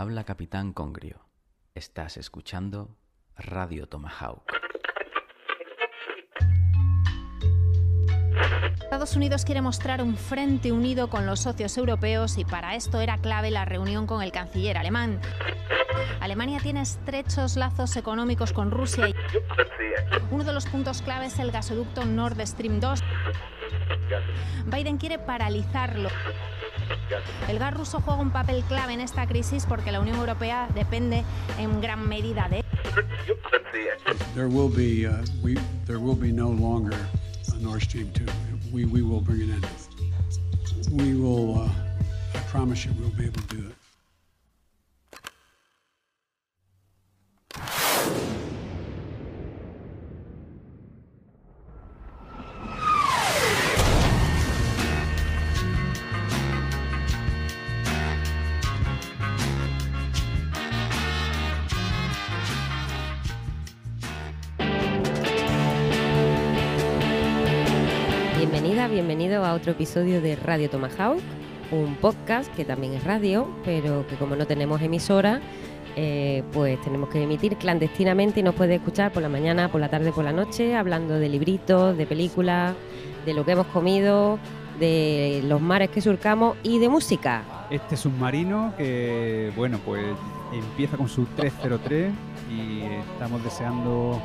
habla Capitán Congrio. Estás escuchando Radio Tomahawk. Estados Unidos quiere mostrar un frente unido con los socios europeos y para esto era clave la reunión con el canciller alemán. Alemania tiene estrechos lazos económicos con Rusia y uno de los puntos clave es el gasoducto Nord Stream 2. Biden quiere paralizarlo. El gas ruso juega un papel clave en esta crisis porque la Unión Europea depende en gran medida de There will be, uh, no longer a Stream 2. We, will bring. We will, uh, I promise you, we'll be able to do it. Episodio de Radio Tomahawk, un podcast que también es radio, pero que como no tenemos emisora, eh, pues tenemos que emitir clandestinamente y nos puede escuchar por la mañana, por la tarde, por la noche, hablando de libritos, de películas, de lo que hemos comido, de los mares que surcamos y de música. Este submarino que, bueno, pues empieza con su 303 y estamos deseando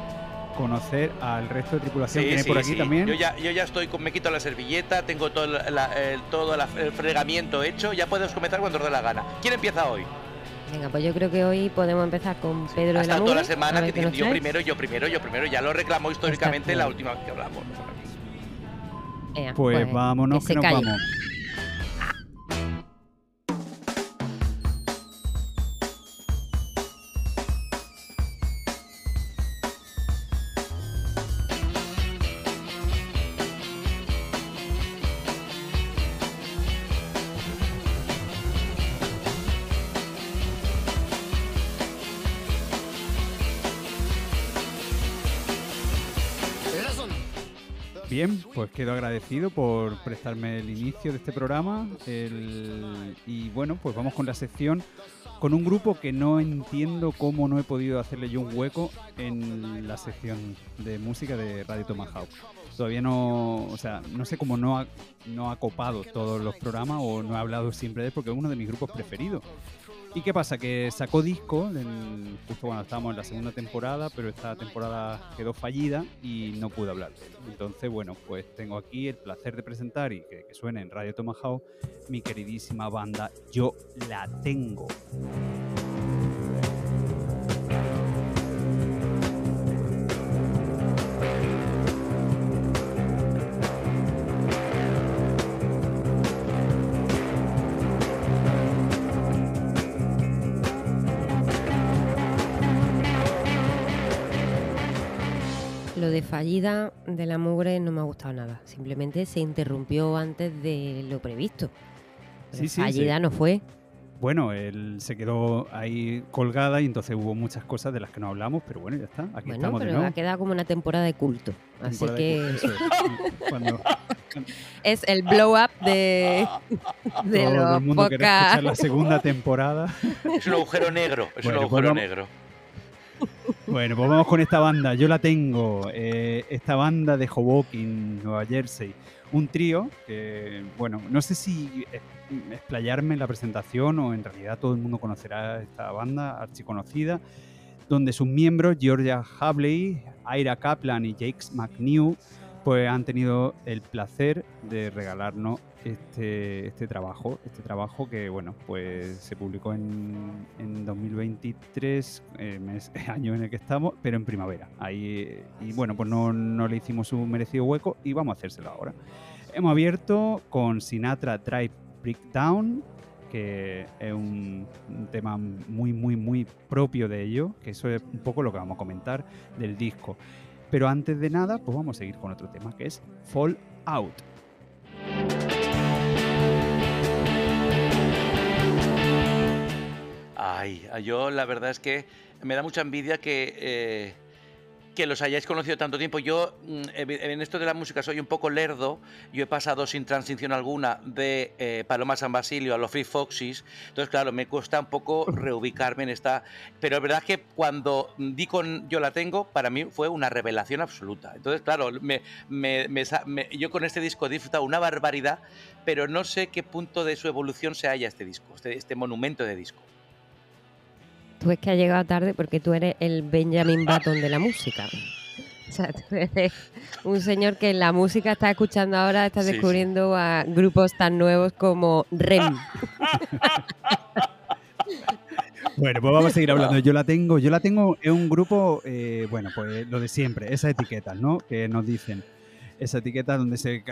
conocer al resto de tripulación que hay por aquí también. Yo ya, yo ya estoy, con, me quito la servilleta, tengo todo, la- el, todo la- el fregamiento hecho, ya puedes comenzar cuando os dé la gana. ¿Quién empieza hoy? Venga, pues yo creo que hoy podemos empezar con Pedro de la toda la semana que dicen nos yo traes. primero, yo primero, yo primero, ya lo reclamó históricamente la última vez que hablamos. Venga, Pues, vámonos, que que, nos calle. vamos. Bien, pues quedo agradecido por prestarme el inicio de este programa. el- y bueno, pues vamos con la sección con un grupo que no entiendo cómo no he podido hacerle yo un hueco en la sección de música de Radio Tomahawk. Todavía no, o sea, no sé cómo no ha, no ha copado todos los programas o no he hablado siempre de él porque es uno de mis grupos preferidos. ¿Y qué pasa? Que sacó disco en- justo cuando estábamos en la segunda temporada, pero esta temporada quedó fallida y no pude hablar de él. Entonces, bueno, pues tengo aquí el placer de presentar y que, que suene en Radio Tomahawk mi queridísima banda Yo la tengo. De fallida de la mugre no me ha gustado nada. Simplemente se interrumpió antes de lo previsto. Pero Sí, sí, fallida sí. no fue. Bueno, él se quedó ahí colgada y entonces hubo muchas cosas de las que no hablamos, pero bueno, ya está. Aquí Bueno, estamos de pero nuevo. ha quedado como una temporada de culto. Así que culto, es. Cuando es el blow up de, de todo los el mundo quiere podcasts. escuchar la segunda temporada. Es un agujero negro, es Bueno, un agujero negro. Bueno, pues vamos con esta banda. Yo la tengo. eh, esta banda de Hoboken, Nueva Jersey. Un trío que, bueno, no sé si explayarme en la presentación o en realidad todo el mundo conocerá esta banda archiconocida, donde sus miembros, Georgia Habley, Ira Kaplan y Jakes McNew, pues han tenido el placer de regalarnos este, este trabajo, este trabajo que bueno, pues se publicó en, en 2023, eh, mes- año en el que estamos, pero en primavera. Ahí, y bueno, pues no, no le hicimos un merecido hueco y vamos a hacérselo ahora. Hemos abierto con Sinatra Drive Breakdown, que es un, un tema muy, muy, muy propio de ello, que eso es un poco lo que vamos a comentar del disco. Pero antes de nada, pues vamos a seguir con otro tema que es Fall Out. Ay, yo la verdad es que me da mucha envidia que, eh, que los hayáis conocido tanto tiempo. Yo mm, en esto de la música soy un poco lerdo. Yo he pasado sin transición alguna de eh, Paloma San Basilio a los Free Foxys. Entonces, claro, me cuesta un poco reubicarme en esta... Pero es verdad que cuando di con Yo la tengo, para mí fue una revelación absoluta. Entonces, claro, me, yo con este disco he disfrutado una barbaridad, pero no sé qué punto de su evolución se halla este disco, este, este monumento de disco tú es que has llegado tarde porque tú eres el Benjamin Button de la música. O sea, tú eres un señor que en la música está escuchando ahora, está descubriendo a grupos tan nuevos como REM. Bueno, pues vamos a seguir hablando. Yo la tengo, yo la tengo en un grupo, eh, bueno, pues lo de siempre, esas etiquetas, ¿no? Que nos dicen, esa etiqueta donde se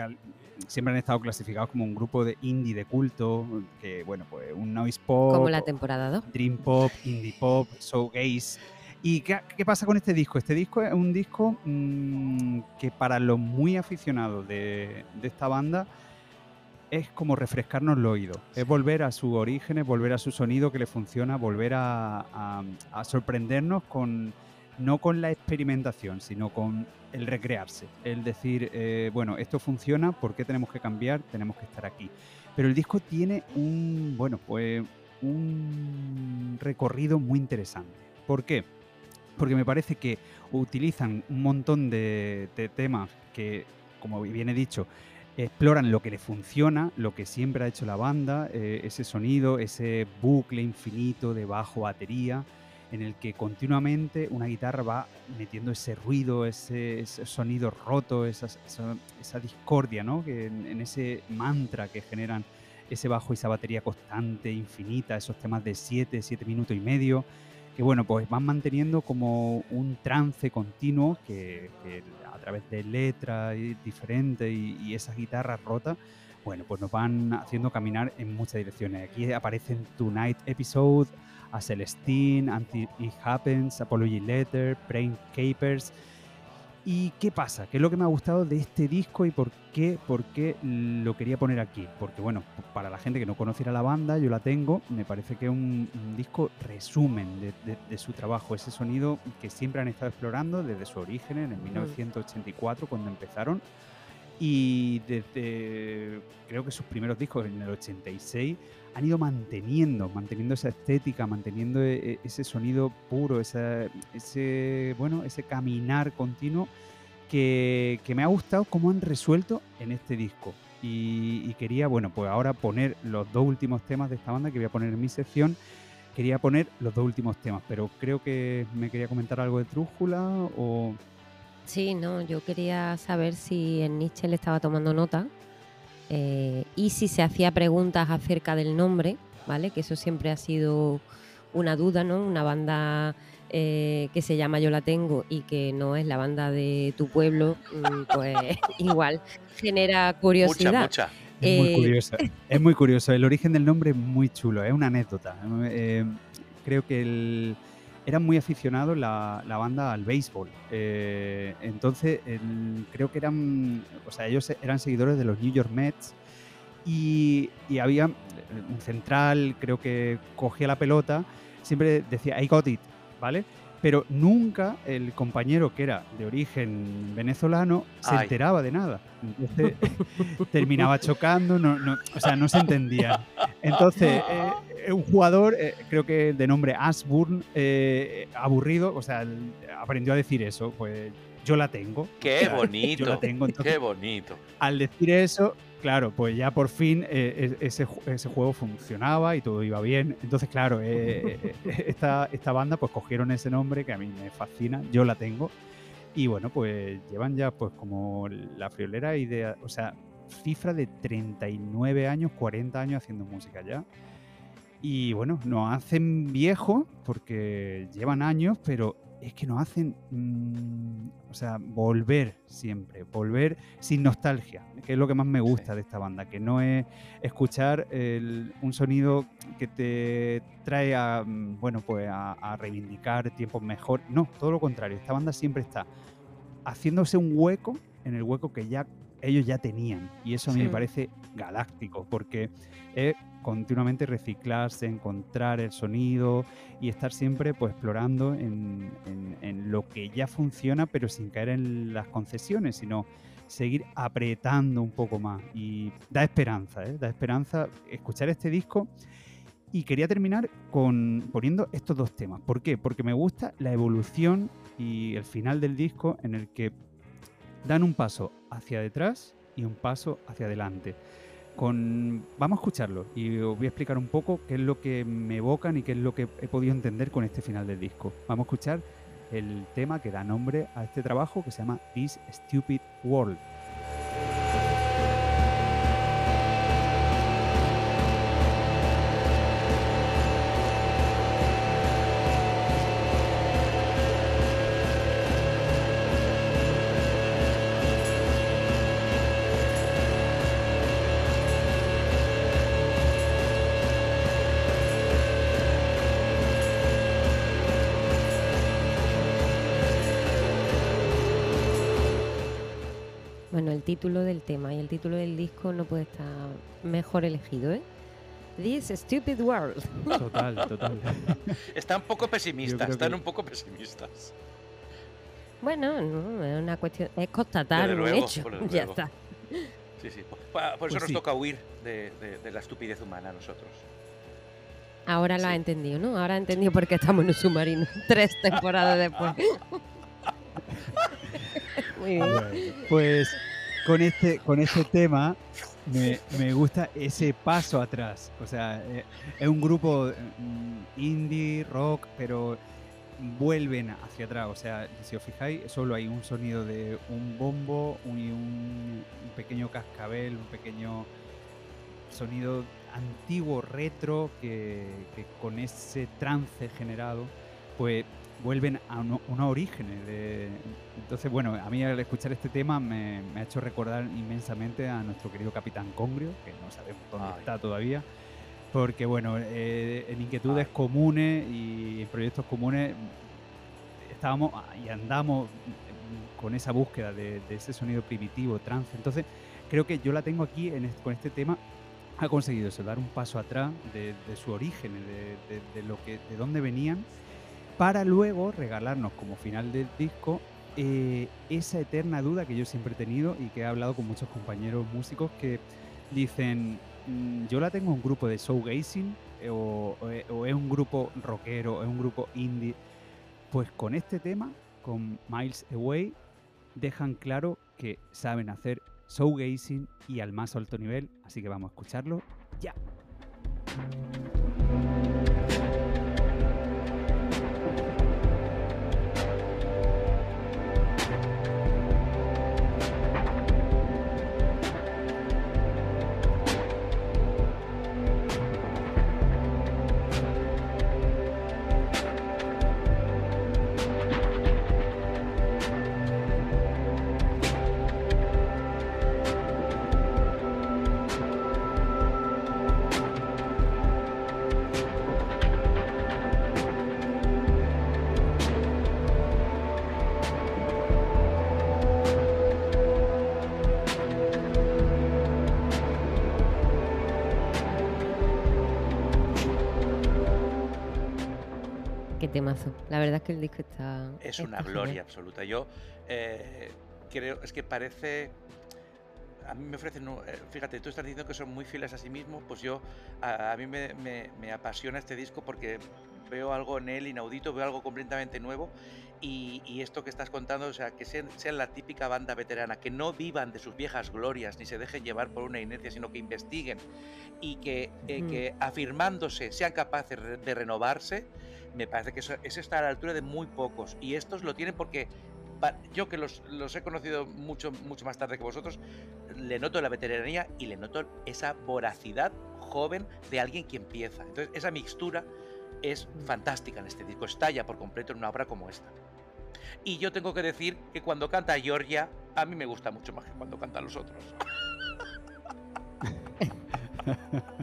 siempre han estado clasificados como un grupo de indie de culto, que bueno, pues un noise pop. Como la temporada 2. Dream pop, indie pop, showgaze. ¿Y qué, pasa con este disco? Este disco es un disco mm, que para los muy aficionados de, esta banda es como refrescarnos el oído. Es volver a su origen, volver a su sonido que le funciona, volver a sorprendernos con no con la experimentación, sino con el recrearse, el decir, eh, bueno, esto funciona, ¿por qué tenemos que cambiar? Tenemos que estar aquí. Pero el disco tiene un, bueno, pues un recorrido muy interesante. ¿Por qué? Porque me parece que utilizan un montón de, temas que, como bien he dicho, exploran lo que le funciona, lo que siempre ha hecho la banda, eh, ese sonido, ese bucle infinito de bajo batería, en el que continuamente una guitarra va metiendo ese ruido, ese, sonido roto, esa, discordia, ¿no? Que en, ese mantra que generan ese bajo y esa batería constante, infinita, esos temas de 7, 7 minutos y medio, que bueno, pues van manteniendo como un trance continuo que, a través de letras diferentes y, y esas guitarras rotas, bueno, pues nos van haciendo caminar en muchas direcciones. Aquí aparecen Tonight Episode, a Celestine, Anti It Happens, Apology Letter, Brain Capers. ¿Y qué pasa? ¿Qué es lo que me ha gustado de este disco y por qué, por qué lo quería poner aquí? Porque bueno, para la gente que no conociera la banda, yo la tengo, me parece que es un, disco resumen de, su trabajo, ese sonido que siempre han estado explorando desde su origen en el 1984 cuando empezaron y desde creo que sus primeros discos en el 86 han ido manteniendo, manteniendo esa estética, manteniendo e, e, ese sonido puro, ese, bueno, ese caminar continuo que, me ha gustado cómo han resuelto en este disco. Y, quería, bueno, pues ahora poner los dos últimos temas de esta banda que voy a poner en mi sección. Quería poner los dos últimos temas, pero creo que me quería comentar algo de Trújula o... Sí, no, yo quería saber si en Nietzsche le estaba tomando nota eh, y si se hacía preguntas acerca del nombre, ¿vale? Que eso siempre ha sido una duda, ¿no? Una banda eh, que se llama Yo la tengo y que no es la banda de tu pueblo, mm, pues igual genera curiosidad. Mucha, Es muy eh, curioso. Es muy curioso. El origen del nombre es muy chulo, es una anécdota. creo que el eran muy aficionados la, la banda al béisbol. Eh, entonces, creo que eran, o sea, ellos eran seguidores de los New York Mets y, y había un central, creo que cogía la pelota, siempre decía, I got it, ¿vale? Pero nunca el compañero que era de origen venezolano se enteraba de nada. Entonces terminaba chocando, no, no, o sea, no se entendía. Entonces, eh, un jugador, eh, creo que de nombre Asburn, eh, aburrido, o sea, aprendió a decir eso, pues yo la tengo. Qué bonito. yo la tengo. qué bonito. Al decir eso, claro, pues ya por fin eh, e, ese, ese, juego funcionaba y todo iba bien. Entonces, claro, esta, esta banda pues cogieron ese nombre que a mí me fascina, yo la tengo. Y bueno, pues llevan ya pues como la friolera idea, o sea, cifra de 39 años, 40 años haciendo música ya. Y bueno, nos hacen viejos porque llevan años, pero es que nos hacen, mm, o sea, volver siempre, volver sin nostalgia, que es lo que más me gusta de esta banda, que no es escuchar un sonido que te trae a, mm, bueno, pues a, reivindicar tiempos mejor. No, todo lo contrario, esta banda siempre está haciéndose un hueco en el hueco que ya ellos ya tenían. Y eso a mí me parece galáctico, porque es continuamente reciclarse, encontrar el sonido y estar siempre pues, explorando en, lo que ya funciona, pero sin caer en las concesiones, sino seguir apretando un poco más. Y da esperanza, ¿eh? da esperanza escuchar este disco. Y quería terminar con poniendo estos dos temas. ¿Por qué? Porque me gusta la evolución y el final del disco en el que dan un paso hacia detrás y un paso hacia adelante. Con... Vamos a escucharlo y os voy a explicar un poco qué es lo que me evocan y qué es lo que he podido entender con este final del disco. Vamos a escuchar el tema que da nombre a este trabajo que se llama This Stupid World. Título del tema y el título del disco no puede estar mejor elegido, ¿eh? This Stupid World. Total, total. Están un poco pesimistas, están un poco pesimistas. Bueno, no, es una cuestión, es constatar un hecho. Ya está. Sí, sí. Por, eso pues nos toca huir de, la estupidez humana a nosotros. Ahora lo ha entendido, ¿no? Ahora ha entendido por qué estamos en un submarino tres temporadas después. Pues con este, con ese tema me, me, gusta ese paso atrás. O sea, eh, es un grupo mm, indie, rock, pero vuelven hacia atrás. O sea, si os fijáis, solo hay un sonido de un bombo y un, pequeño cascabel, un pequeño sonido antiguo, retro, que, que con ese trance generado, pues vuelven a unos orígenes. De, entonces, bueno, a mí al escuchar este tema me, ha hecho recordar inmensamente a nuestro querido Capitán Congrio, que no sabemos dónde está todavía, porque, bueno, eh, en inquietudes comunes y en proyectos comunes estábamos y andamos con esa búsqueda de, ese sonido primitivo, trance. Entonces, creo que yo la tengo aquí en con este tema ha conseguido eso, dar un paso atrás de, su origen, de, de, lo que, de dónde venían para luego regalarnos como final del disco eh, esa eterna duda que yo siempre he tenido y que he hablado con muchos compañeros músicos que dicen, mm, yo la tengo en un grupo de showgazing eh, o, eh, o, es un grupo rockero, o es un grupo indie. Pues con este tema, con Miles Away, dejan claro que saben hacer showgazing y al más alto nivel, así que vamos a escucharlo ya. Temazo. La verdad es que el disco está. Es una gloria absoluta. Yo eh, creo, es que parece. A mí me ofrecen, eh, fíjate, tú estás diciendo que son muy fieles a sí mismos, pues yo, a, mí me, me, apasiona este disco porque veo algo en él inaudito, veo algo completamente nuevo y, y esto que estás contando, o sea, que sean, sean, la típica banda veterana, que no vivan de sus viejas glorias ni se dejen llevar por una inercia, sino que investiguen y que, eh, que afirmándose sean capaces de renovarse me parece que eso, está a la altura de muy pocos. Y estos lo tienen porque yo que los, he conocido mucho, mucho más tarde que vosotros, le noto la veteranía y le noto esa voracidad joven de alguien que empieza. Entonces, esa mixtura es fantástica en este disco, estalla por completo en una obra como esta. Y yo tengo que decir que cuando canta Georgia, a mí me gusta mucho más que cuando cantan los otros.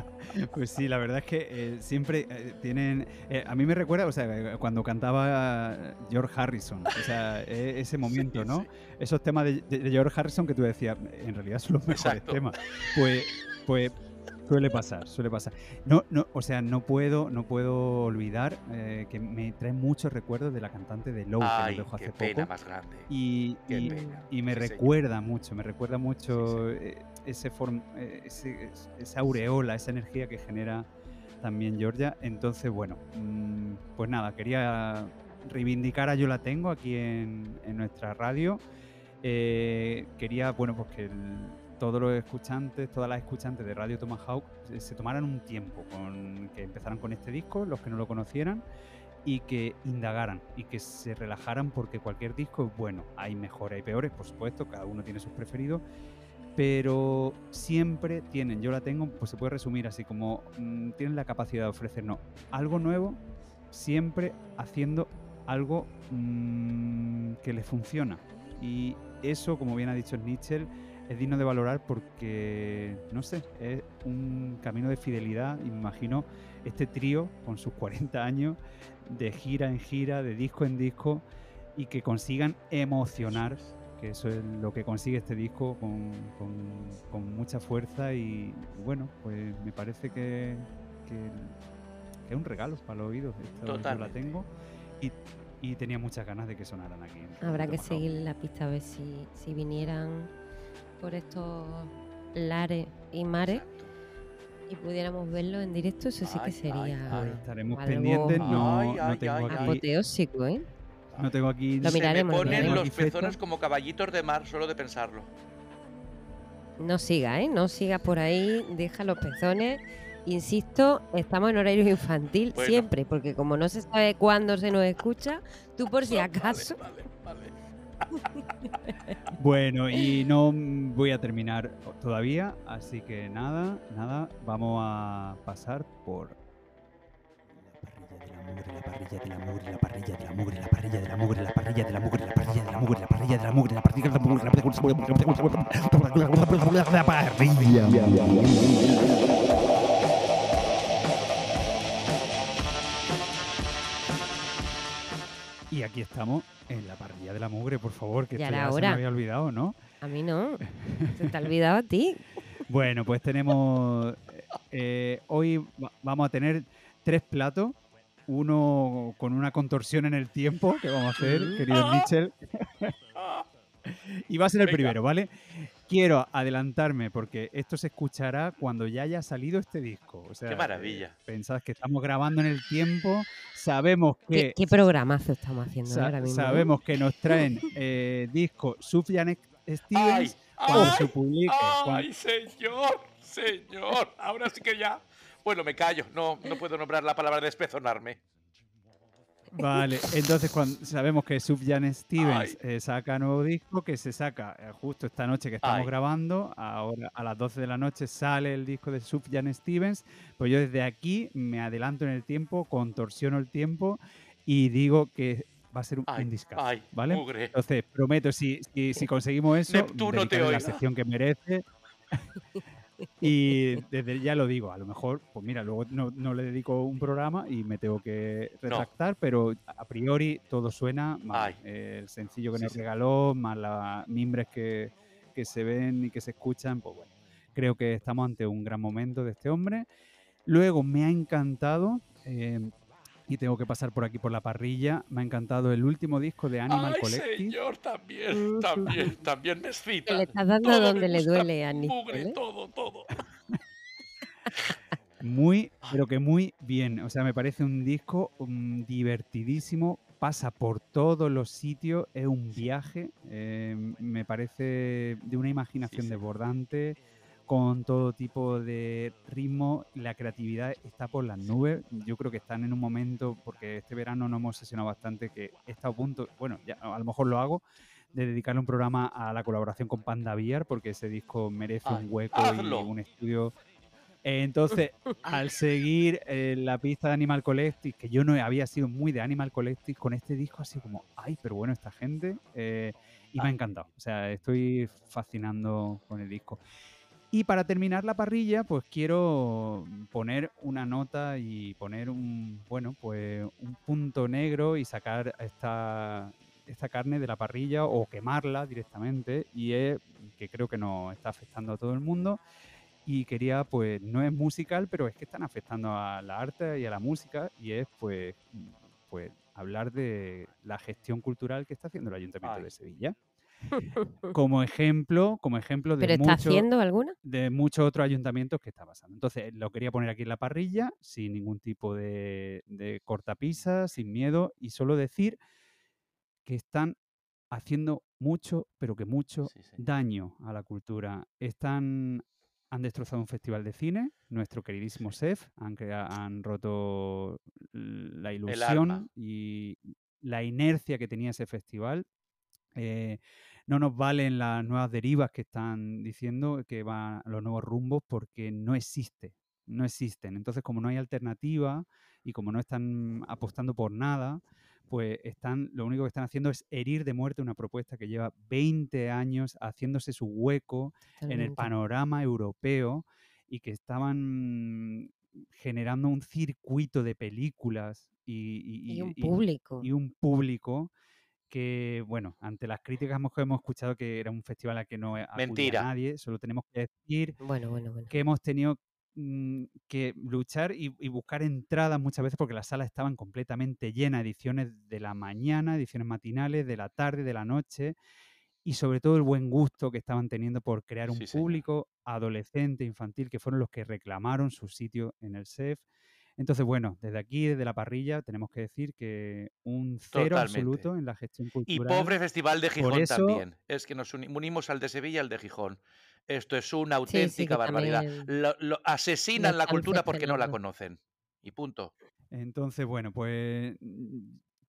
Pues sí, la verdad es que eh, siempre eh, tienen. eh, a mí me recuerda, o sea, cuando cantaba George Harrison, o sea, e- ese momento, Sí, ¿no? sí. Esos temas de, de George Harrison que tú decías, en realidad son los mejores Exacto. temas. Pues, pues suele pasar, suele pasar. No, no, o sea, no puedo, no puedo olvidar eh, que me trae muchos recuerdos de la cantante de Low, que Ay, nos dejó qué hace pena poco. más grande. Y, Qué y- pena. y me Sí, señor. recuerda mucho, me recuerda mucho ese eh, ese- es- esa aureola, esa energía que genera también Georgia. Entonces, bueno, mm, pues nada, quería reivindicar a Yo la tengo aquí en, nuestra radio. Eh, quería, bueno, pues que todos los escuchantes, todas las escuchantes de Radio Tomahawk se, se tomaran un tiempo con que empezaran con este disco, los que no lo conocieran, y que indagaran y que se relajaran porque cualquier disco es bueno. Hay mejores, hay peores, por supuesto, cada uno tiene sus preferidos, pero siempre tienen, yo la tengo, pues se puede resumir así como mm, tienen la capacidad de ofrecernos algo nuevo, siempre haciendo algo mm, que les funciona. Y eso, como bien ha dicho Nietzsche, es digno de valorar porque, no sé, es un camino de fidelidad. Imagino este trío con sus 40 años de gira en gira, de disco en disco, y que consigan emocionar, que eso es lo que consigue este disco con, con- con mucha fuerza. Y bueno, pues me parece que, que- que es un regalo para los oídos. Esto yo la tengo y, y tenía muchas ganas de que sonaran aquí. en Habrá que seguir la pista a ver si, si vinieran por estos lares y mares Exacto. y pudiéramos verlo en directo, eso sí que sería ay, ay. estaremos algo pendientes. No, Ay, no ay, tengo ay, aquí, apoteósico, ¿eh? No tengo aquí. Lo Se me miraremos, ponen los pezones como caballitos de mar solo de pensarlo. No siga, ¿eh? No sigas por ahí, deja los pezones. Insisto, estamos en horario infantil Bueno. siempre, porque como no se sabe cuándo se nos escucha, tú por si Vale, acaso... Vale, vale. Bueno, y no voy a terminar todavía, así que nada, nada, vamos a pasar por de la mugre, la parrilla de la mugre, la parrilla de la mugre, la parrilla de la mugre, la parrilla de la mugre, la parrilla de la mugre, la parrilla de la mugre, la parrilla de la parrilla. Y aquí estamos en la parrilla de la mugre, por favor, que Ya esto ya se me había olvidado, ¿no? A mí no. Se te ha olvidado a ti. Bueno, pues tenemos. eh, hoy va- vamos a tener tres platos. Uno con una contorsión en el tiempo que vamos a hacer, querido Mitchell. y va a ser el Venga. primero, ¿vale? Quiero adelantarme porque esto se escuchará cuando ya haya salido este disco. O sea, Qué maravilla. eh, pensad que estamos grabando en el tiempo. Sabemos ¿Qué, que. qué programazo estamos haciendo sa- ahora mismo? sabemos que nos traen eh, disco Sufjan Stevens Ay, cuando ay, se publique. ¡Ay, señor! ¡Señor! Ahora sí que ya. Bueno, me callo. No, no puedo nombrar la palabra despezonarme. Vale, entonces cuando sabemos que Sufjan Stevens eh, saca nuevo disco, que se saca eh, justo esta noche que estamos Ay. grabando, ahora a las 12 de la noche sale el disco de Sufjan Stevens, pues yo desde aquí me adelanto en el tiempo, contorsiono el tiempo y digo que va a ser un, Ay, discazo, ay, ¿vale? mugre. Entonces, prometo, si, si, si conseguimos eso, Neptuno te la sección que merece. Y desde ya lo digo, a lo mejor, pues mira, luego no, no le dedico un programa y me tengo que No. retractar, pero a priori todo suena mal. Eh, el sencillo que Sí, nos sí. regaló, más las mimbres que, que se ven y que se escuchan, pues bueno, creo que estamos ante un gran momento de este hombre. Luego me ha encantado, eh, y tengo que pasar por aquí por la parrilla, me ha encantado el último disco de Animal ¡Ay, Collective. señor! También, también, también me Que excita. le estás dando Todo donde le duele a Nicole, Mugre, ¿eh? todo, todo. Muy, pero que muy bien. O sea, me parece un disco mm, divertidísimo. Pasa por todos los sitios. Es un viaje. eh, me parece de una imaginación sí. desbordante. Con todo tipo de ritmo. La creatividad está por las nubes. Yo creo que están en un momento, porque este verano nos hemos sesionado bastante, que he estado a punto, bueno, ya a lo mejor lo hago, de dedicarle un programa a la colaboración con Panda Beer, porque ese disco merece Ay, un hueco hazlo. y un estudio Entonces, al seguir eh, la pista de Animal Collective, que yo no había sido muy de Animal Collective, con este disco así como, ay, pero bueno, esta gente, eh, y me ha encantado. O sea, estoy fascinando con el disco. Y para terminar la parrilla, pues quiero poner una nota y poner un, bueno, pues un punto negro y sacar esta, esta carne de la parrilla o quemarla directamente. Y es que creo que nos está afectando a todo el mundo. Y quería pues no es musical pero es que están afectando a la arte y a la música. Y es pues pues hablar de la gestión cultural que está haciendo el Ayuntamiento de Sevilla como ejemplo, como ejemplo de, ¿Pero está haciendo alguna? de muchos otros ayuntamientos que está pasando. Entonces, lo quería poner aquí en la parrilla, sin ningún tipo de, de cortapisa, sin miedo, y solo decir que están haciendo mucho, pero que mucho Sí, sí. daño a la cultura. Están, han destrozado un festival de cine, nuestro queridísimo SEF, han, roto la ilusión y la inercia que tenía ese festival. Eh, no nos valen las nuevas derivas que están diciendo que van los nuevos rumbos porque no existe, no existen. Entonces, como no hay alternativa y como no están apostando por nada, pues están, lo único que están haciendo es herir de muerte una propuesta que lleva 20 años haciéndose su hueco en el panorama europeo y que estaban generando un circuito de películas y, Y un público. y un público que, bueno, ante las críticas hemos- que hemos escuchado que era un festival al que no Mentira. nadie, solo tenemos que decir Bueno, bueno, bueno. que hemos tenido mm, que luchar y, y buscar entradas muchas veces porque las salas estaban completamente llenas, ediciones de la mañana, ediciones matinales, de la tarde, de la noche, y sobre todo el buen gusto que estaban teniendo por crear un Sí, señor. público adolescente, infantil, que fueron los que reclamaron su sitio en el SEF. Entonces, bueno, desde aquí, desde la parrilla, tenemos que decir que un cero Totalmente. absoluto en la gestión Y cultural. pobre Festival de Gijón eso- también. Es que nos uni- unimos al de Sevilla y al de Gijón. Esto es una Sí, sí, auténtica barbaridad. Lo, lo- asesinan la cultura porque no la conocen. Y punto. Entonces, bueno, pues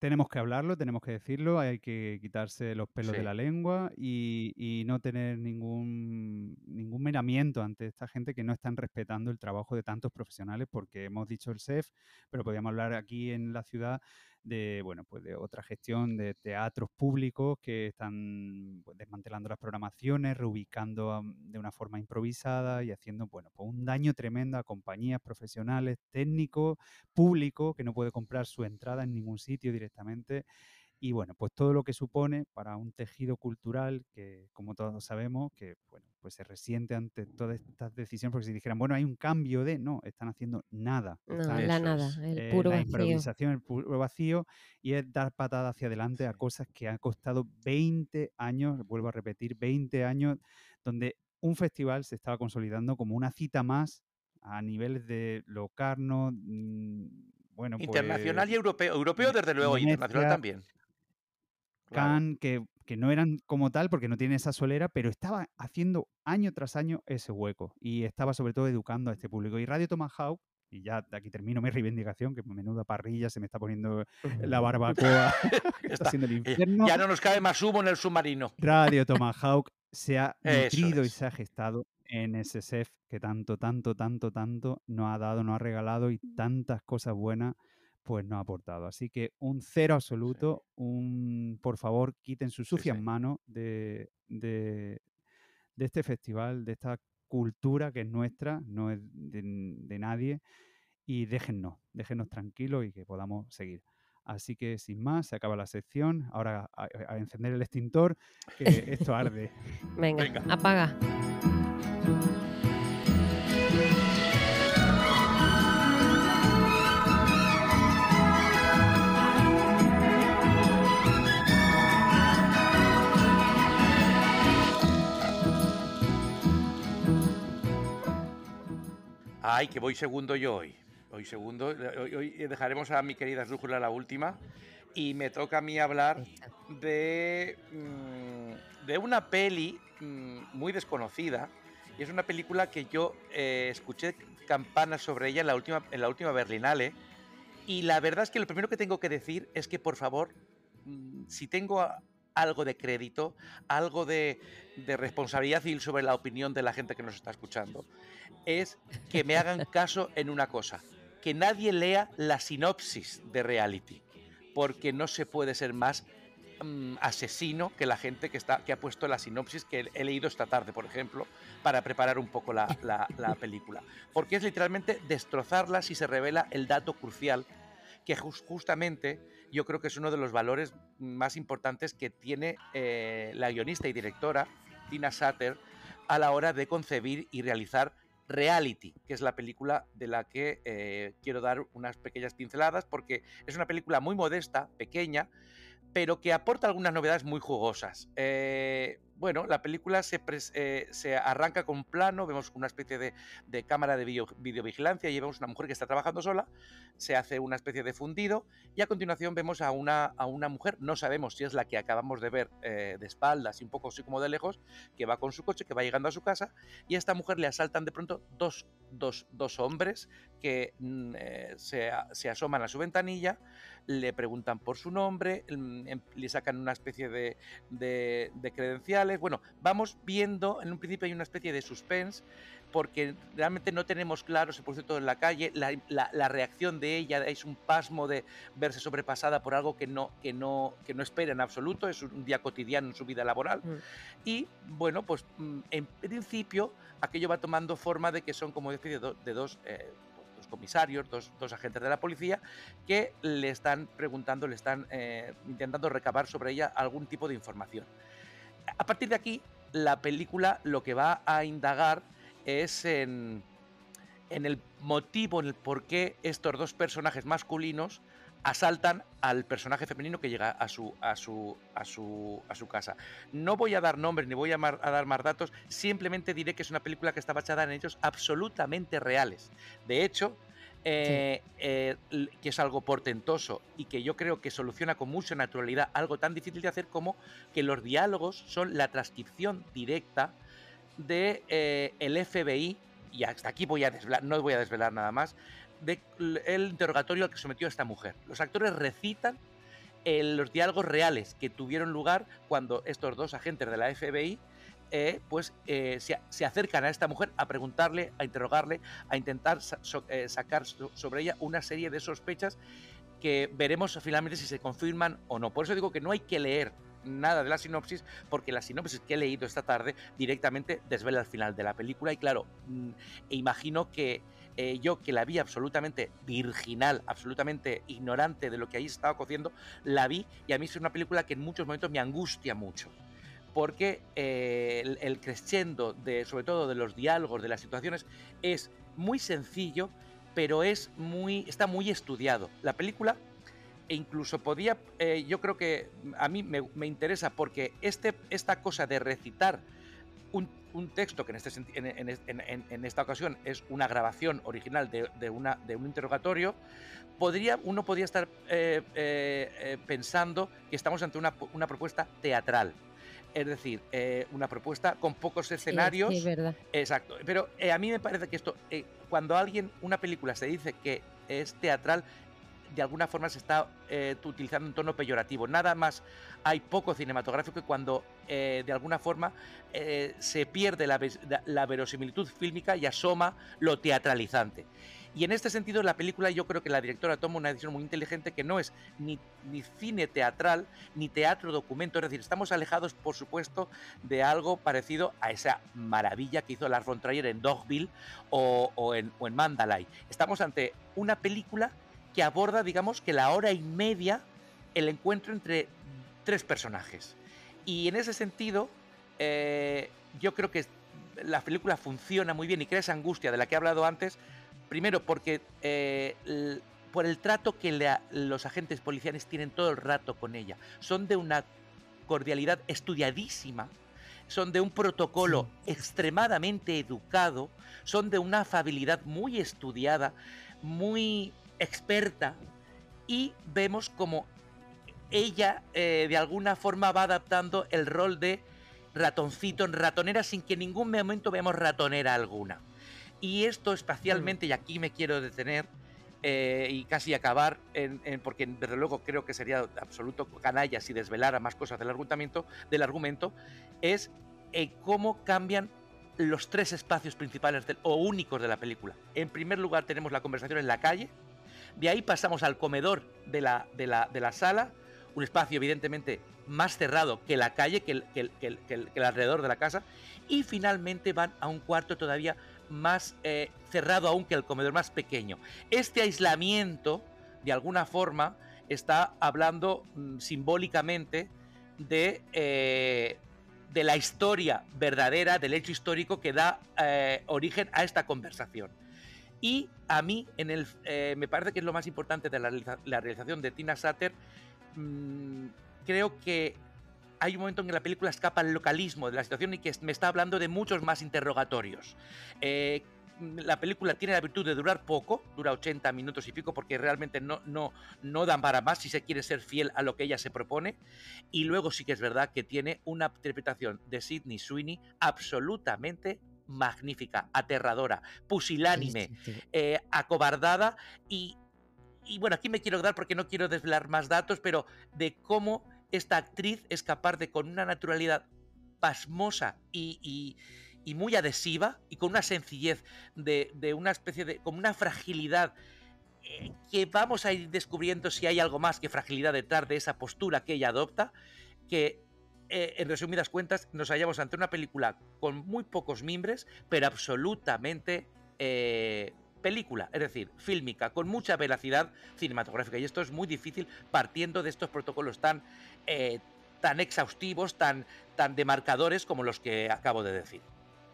tenemos que hablarlo, tenemos que decirlo, hay que quitarse los pelos de la lengua y, y no tener ningún, ningún miramiento ante esta gente que no están respetando el trabajo de tantos profesionales, porque hemos dicho el SEF, pero podríamos hablar aquí en la ciudad de, bueno, pues de otra gestión de teatros públicos que están pues, desmantelando las programaciones, reubicando am, de una forma improvisada y haciendo, bueno, pues un daño tremendo a compañías profesionales, técnicos, público que no puede comprar su entrada en ningún sitio directamente. Y bueno, pues todo lo que supone para un tejido cultural que, como todos sabemos, que bueno, pues se resiente ante todas estas decisiones, porque si dijeran, bueno, hay un cambio de, no, están haciendo nada. No, están, la nada, el eh, puro la vacío. improvisación, el puro vacío, y es dar patada hacia adelante a cosas que han costado 20 años, vuelvo a repetir, 20 años, donde un festival se estaba consolidando como una cita más a niveles de Locarno, mm, bueno, Internacional y pues, europeo. Europeo, desde luego, y internacional Venecia, también. Claro. Que, que no eran como tal porque no tienen esa solera, pero estaba haciendo año tras año ese hueco y estaba sobre todo educando a este público. Y Radio Tomahawk, y ya de aquí termino mi reivindicación, que menuda parrilla se me está poniendo la barbacoa, está Está. haciendo el infierno. Ya no nos cabe más humo en el submarino. Radio Tomahawk se ha nutrido y se ha gestado en ese SEF que tanto, tanto, tanto, tanto nos ha dado, nos ha regalado y tantas cosas buenas pues nos ha aportado. Así que un cero absoluto, un por favor quiten sus Sí, sucias señor. manos de, de, de este festival, de esta cultura que es nuestra, no es de, de nadie, y déjennos, déjennos tranquilos y que podamos seguir. Así que sin más, se acaba la sección. Ahora a, a encender el extintor, que esto arde. Venga, Venga. apaga. Ay, que voy segundo yo hoy. Hoy segundo. Hoy, hoy dejaremos a mi querida Esdrújula la última. Y me toca a mí hablar de, mm, de una peli mm, muy desconocida. Y es una película que yo eh, escuché campanas sobre ella en la, última, en la última Berlinale. Y la verdad es que lo primero que tengo que decir es que, por favor, mm, si tengo a- algo de crédito, algo de, responsabilidad civil sobre la opinión de la gente que nos está escuchando, es que me hagan caso en una cosa, que nadie lea la sinopsis de reality, porque no se puede ser más mm, asesino que la gente que, está, que ha puesto la sinopsis que he leído esta tarde, por ejemplo, para preparar un poco la, la película. Porque es literalmente destrozarla si se revela el dato crucial que justamente yo creo que es uno de los valores más importantes que tiene eh, la guionista y directora Tina Satter a la hora de concebir y realizar Reality, que es la película de la que eh, quiero dar unas pequeñas pinceladas, porque es una película muy modesta, pequeña, pero que aporta algunas novedades muy jugosas. Eh, bueno, la película se, eh, se, arranca con un plano, vemos una especie de, cámara de videovigilancia y vemos una mujer que está trabajando sola, se hace una especie de fundido y a continuación vemos a una, mujer, no sabemos si es la que acabamos de ver eh, de espaldas y un poco así como de lejos, que va con su coche, que va llegando a su casa y a esta mujer le asaltan de pronto dos, dos, dos hombres que mm, eh, se, asoman a su ventanilla, le preguntan por su nombre, mm, em, le sacan una especie de credenciales, bueno, vamos viendo, en un principio hay una especie de suspense, porque realmente no tenemos claro, se produce todo en la calle, la, reacción de ella es un pasmo de verse sobrepasada por algo que no, que, no, que no espera en absoluto, es un día cotidiano en su vida laboral. Mm. Y bueno, pues mm, en principio aquello va tomando forma de que son como especie de, de dos... Eh, dos comisarios, dos, agentes de la policía, que le están preguntando, le están eh, intentando recabar sobre ella algún tipo de información a partir de aquí, la película lo que va a indagar es en, el motivo, en el por qué estos dos personajes masculinos asaltan al personaje femenino que llega a su, a su, a su, a su casa. No voy a dar nombres ni voy a, a, dar más datos, simplemente diré que es una película que está basada en hechos absolutamente reales. De hecho, eh, eh, que es algo portentoso y que yo creo que soluciona con mucha naturalidad algo tan difícil de hacer como que los diálogos son la transcripción directa de eh, el FBI y hasta aquí voy a desvelar, no voy a desvelar nada más de el interrogatorio al que sometió a esta mujer. Los actores recitan los diálogos reales que tuvieron lugar cuando estos dos agentes de la FBI eh, pues eh, se, acercan a esta mujer a preguntarle, a interrogarle, a intentar eh, sacar sobre ella una serie de sospechas que veremos finalmente si se confirman o no. Por eso digo que no hay que leer nada de la sinopsis, porque la sinopsis que he leído esta tarde directamente desvela el final de la película y claro, mm, e imagino que yo que la vi absolutamente virginal, absolutamente ignorante de lo que ahí estaba cociendo, la vi y a mí es una película que en muchos momentos me angustia mucho porque eh, el, crescendo, de, sobre todo de los diálogos, de las situaciones, es muy sencillo, pero es muy, está muy estudiado. La película e incluso podía, eh, yo creo que a mí me, interesa porque este, esta cosa de recitar un, texto que en, este, en, esta ocasión es una grabación original de, una, de un interrogatorio, podría, uno podría estar eh, pensando que estamos ante una propuesta teatral es decir, eh, una propuesta con pocos escenarios. Sí, verdad. Exacto. Pero eh, a mí me parece que esto, eh, cuando alguien, una película se dice que es teatral, de alguna forma se está utilizando un tono peyorativo. Nada más hay poco cinematográfico que cuando de alguna forma se pierde la, la verosimilitud fílmica y asoma lo teatralizante. Y en este sentido, la película yo creo que la directora toma una decisión muy inteligente que no es ni, cine teatral ni teatro documento, es decir, estamos alejados, por supuesto, de algo parecido a esa maravilla que hizo Lars von Trier en Dogville o, en, o en Mandalay. Estamos ante una película que aborda, digamos, que la hora y media el encuentro entre tres personajes. Y en ese sentido, eh, yo creo que la película funciona muy bien y crea esa angustia de la que he hablado antes, Primero, porque eh, por el trato que los agentes policiales tienen todo el rato con ella. Son de una cordialidad estudiadísima, son de un protocolo extremadamente educado, son de una afabilidad muy estudiada, muy experta, y vemos como ella eh, de alguna forma va adaptando el rol de ratoncito en ratonera sin que en ningún momento veamos ratonera alguna. Y esto espacialmente, y aquí me quiero detener eh, y casi acabar, en, porque desde luego creo que sería absoluto canalla si desvelara más cosas del argumento, del argumento es eh, cómo cambian los tres espacios principales o únicos de la película. En primer lugar tenemos la conversación en la calle, de ahí pasamos al comedor de la, de la, de la sala, un espacio evidentemente más cerrado que la calle, que el, que el- que el- que el- que el alrededor de la casa, y finalmente van a un cuarto todavía más eh, cerrado aún que el comedor más pequeño. Este aislamiento, de alguna forma, está hablando mm, simbólicamente de, eh, de la historia verdadera, del hecho histórico que da eh, origen a esta conversación. Y a mí, en el, me parece que es lo más importante de la realización de Tina Satter. mm, creo que hay un momento en que la película escapa al localismo de la situación y que me está hablando de muchos más interrogatorios. Eh, la película tiene la virtud de durar poco, dura 80 minutos y pico, porque realmente no, no, no dan para más si se quiere ser fiel a lo que ella se propone. Y luego sí que es verdad que tiene una interpretación de Sidney Sweeney absolutamente magnífica, aterradora, pusilánime, Sí, sí, sí. eh, acobardada y, y bueno, aquí me quiero dar porque no quiero desvelar más datos, pero de cómo esta actriz es capaz de con una naturalidad pasmosa y, muy adhesiva y con una sencillez de, de una especie de, como una fragilidad eh, que vamos a ir descubriendo si hay algo más que fragilidad detrás de esa postura que ella adopta, que eh, en resumidas cuentas nos hallamos ante una película con muy pocos mimbres, pero absolutamente eh, película, es decir, fílmica, con mucha veracidad cinematográfica. Y esto es muy difícil partiendo de estos protocolos tan, eh, tan exhaustivos, tan, tan demarcadores como los que acabo de decir.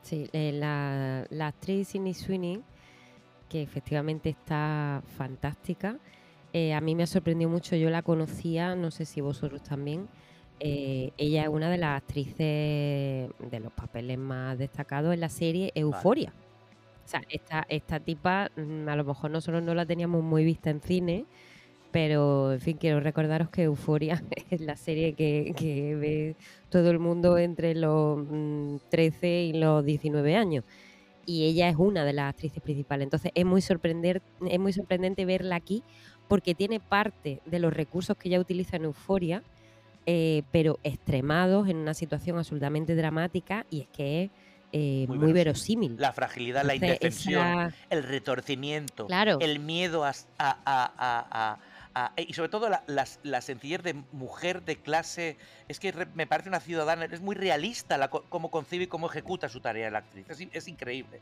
Sí, eh, la, la actriz Sidney Sweeney, que efectivamente está fantástica, eh, a mí me ha sorprendido mucho, yo la conocía, no sé si vosotros también, eh, ella es una de las actrices de los papeles más destacados en la serie Euforia. O sea, esta, esta tipa, mm, a lo mejor nosotros no la teníamos muy vista en cine, pero en fin, quiero recordaros que Euforia es la serie que, que ve todo el mundo entre los mm, 13 y los 19 años. Y ella es una de las actrices principales. Entonces es muy, sorprender, es muy sorprendente verla aquí porque tiene parte de los recursos que ella utiliza en Euforia, eh, pero extremados en una situación absolutamente dramática y es que es eh, Muy muy, verosímil. verosímil. La fragilidad, la indefensión, esa- el retorcimiento, Claro. el miedo a, a- a- a- a- a- y sobre todo la, la- la sencillez de mujer de clase. Es que re- me parece una ciudadana, es muy realista la, cómo concibe y cómo ejecuta su tarea la actriz. Es, in- es increíble.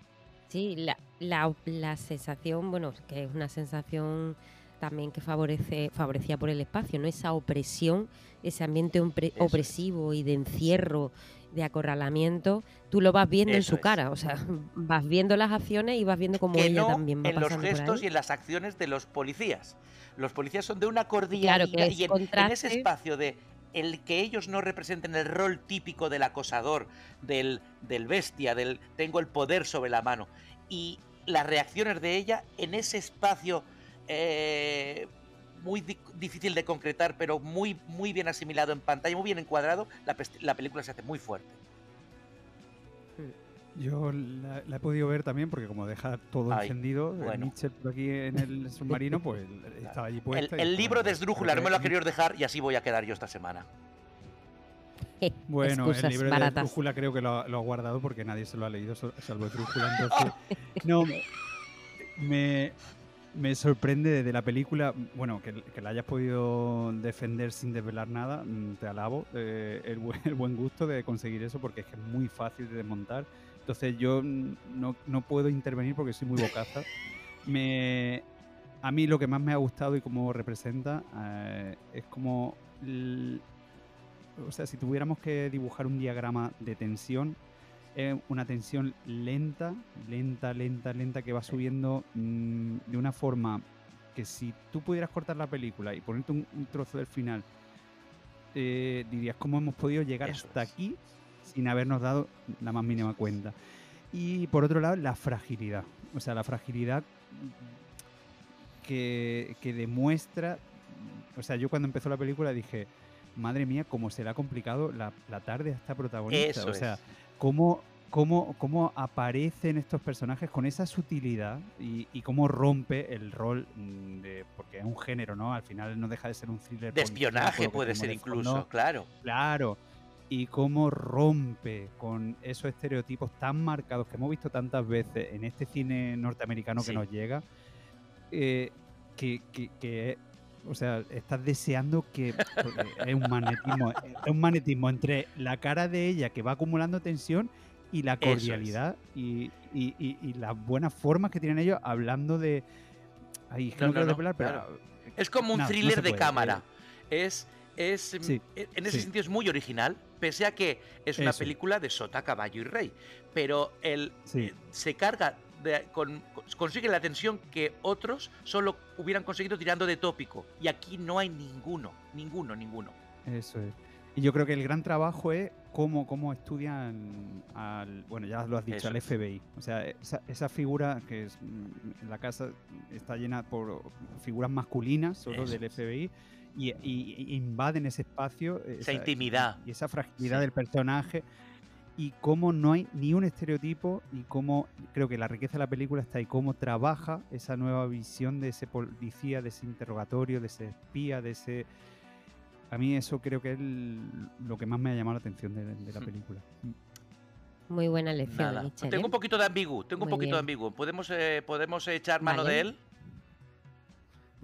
Sí, la, la, la sensación, bueno, que es una sensación también que favorece, favorecía por el espacio, ¿no? Esa opresión, ese ambiente opre- Eso es. opresivo y de encierro, de acorralamiento, tú lo vas viendo en su es. cara, o sea, vas viendo las acciones y vas viendo cómo que ella no también va en los por gestos ahí. y en las acciones de los policías. Los policías son de una cordialidad Claro, que es y en, en ese espacio de el que ellos no representen el rol típico del acosador, del, del bestia, del tengo el poder sobre la mano. Y las reacciones de ella en ese espacio eh, muy di- difícil de concretar, pero muy, muy bien asimilado en pantalla, muy bien encuadrado, la, la película se hace muy fuerte. Yo la, la he podido ver también porque como deja todo Ay, encendido, el bueno. Mitchell por aquí en el submarino, pues estaba allí El, puesta. el dije, libro de Esdrújula no me lo ha que- querido dejar y así voy a quedar yo esta semana. Bueno, Excusas el libro de baratas. Esdrújula creo que lo, ha- lo ha guardado porque nadie se lo ha leído, salvo Esdrújula. Entonces, no, me, me sorprende de la película, bueno, que, que la hayas podido defender sin desvelar nada, mm, te alabo eh, el, el buen gusto de conseguir eso porque es que es muy fácil de desmontar. Entonces yo no, no puedo intervenir porque soy muy bocaza. Me, a mí lo que más me ha gustado y cómo representa eh, es como... o sea, si tuviéramos que dibujar un diagrama de tensión, es una tensión lenta, lenta, lenta, lenta, que va subiendo mm, de una forma que si tú pudieras cortar la película y ponerte un, un trozo del final, eh, dirías cómo hemos podido llegar Eso hasta es. aquí sin habernos dado la más mínima cuenta. Y por otro lado, la fragilidad. O sea, la fragilidad que, que demuestra. O sea, yo cuando empezó la película dije, madre mía, cómo se le ha complicado la, la tarde a esta protagonista. Eso o sea, es. cómo, cómo, cómo aparecen estos personajes con esa sutilidad y, y cómo rompe el rol de. Porque es un género, ¿no? Al final no deja de ser un thriller. De espionaje puede ser incluso, fondo. claro. Claro. Y cómo rompe con esos estereotipos tan marcados que hemos visto tantas veces en este cine norteamericano que nos llega, eh, que, que- o sea, estás deseando que es un magnetismo, es un magnetismo entre la cara de ella que va acumulando tensión y la cordialidad y, las buenas formas que tienen ellos hablando de. Ahí, es pero. Es como un thriller de cámara. Es. Es en ese sentido es muy original, pese a que es una película de sota, caballo y rey. Pero él eh, se carga consigue la tensión que otros solo hubieran conseguido tirando de tópico. Y aquí no hay ninguno, ninguno, ninguno. Eso es. Y yo creo que el gran trabajo es cómo, cómo estudian al, bueno, ya lo has dicho, al FBI. O sea, esa, figura que es mm, la casa está llena por figuras masculinas solo del FBI y, invaden ese espacio. Esa, intimidad. Y esa fragilidad del personaje y cómo no hay ni un estereotipo y cómo creo que la riqueza de la película está ahí, cómo trabaja esa nueva visión de ese policía, de ese interrogatorio, de ese espía, de ese... A mí eso creo que es lo que más me ha llamado la atención de, la hmm. película. Muy buena lección. tengo ¿eh? un poquito de ambigu, tengo un poquito de ambigu. ¿Podemos, eh, ¿podemos echar mano de él?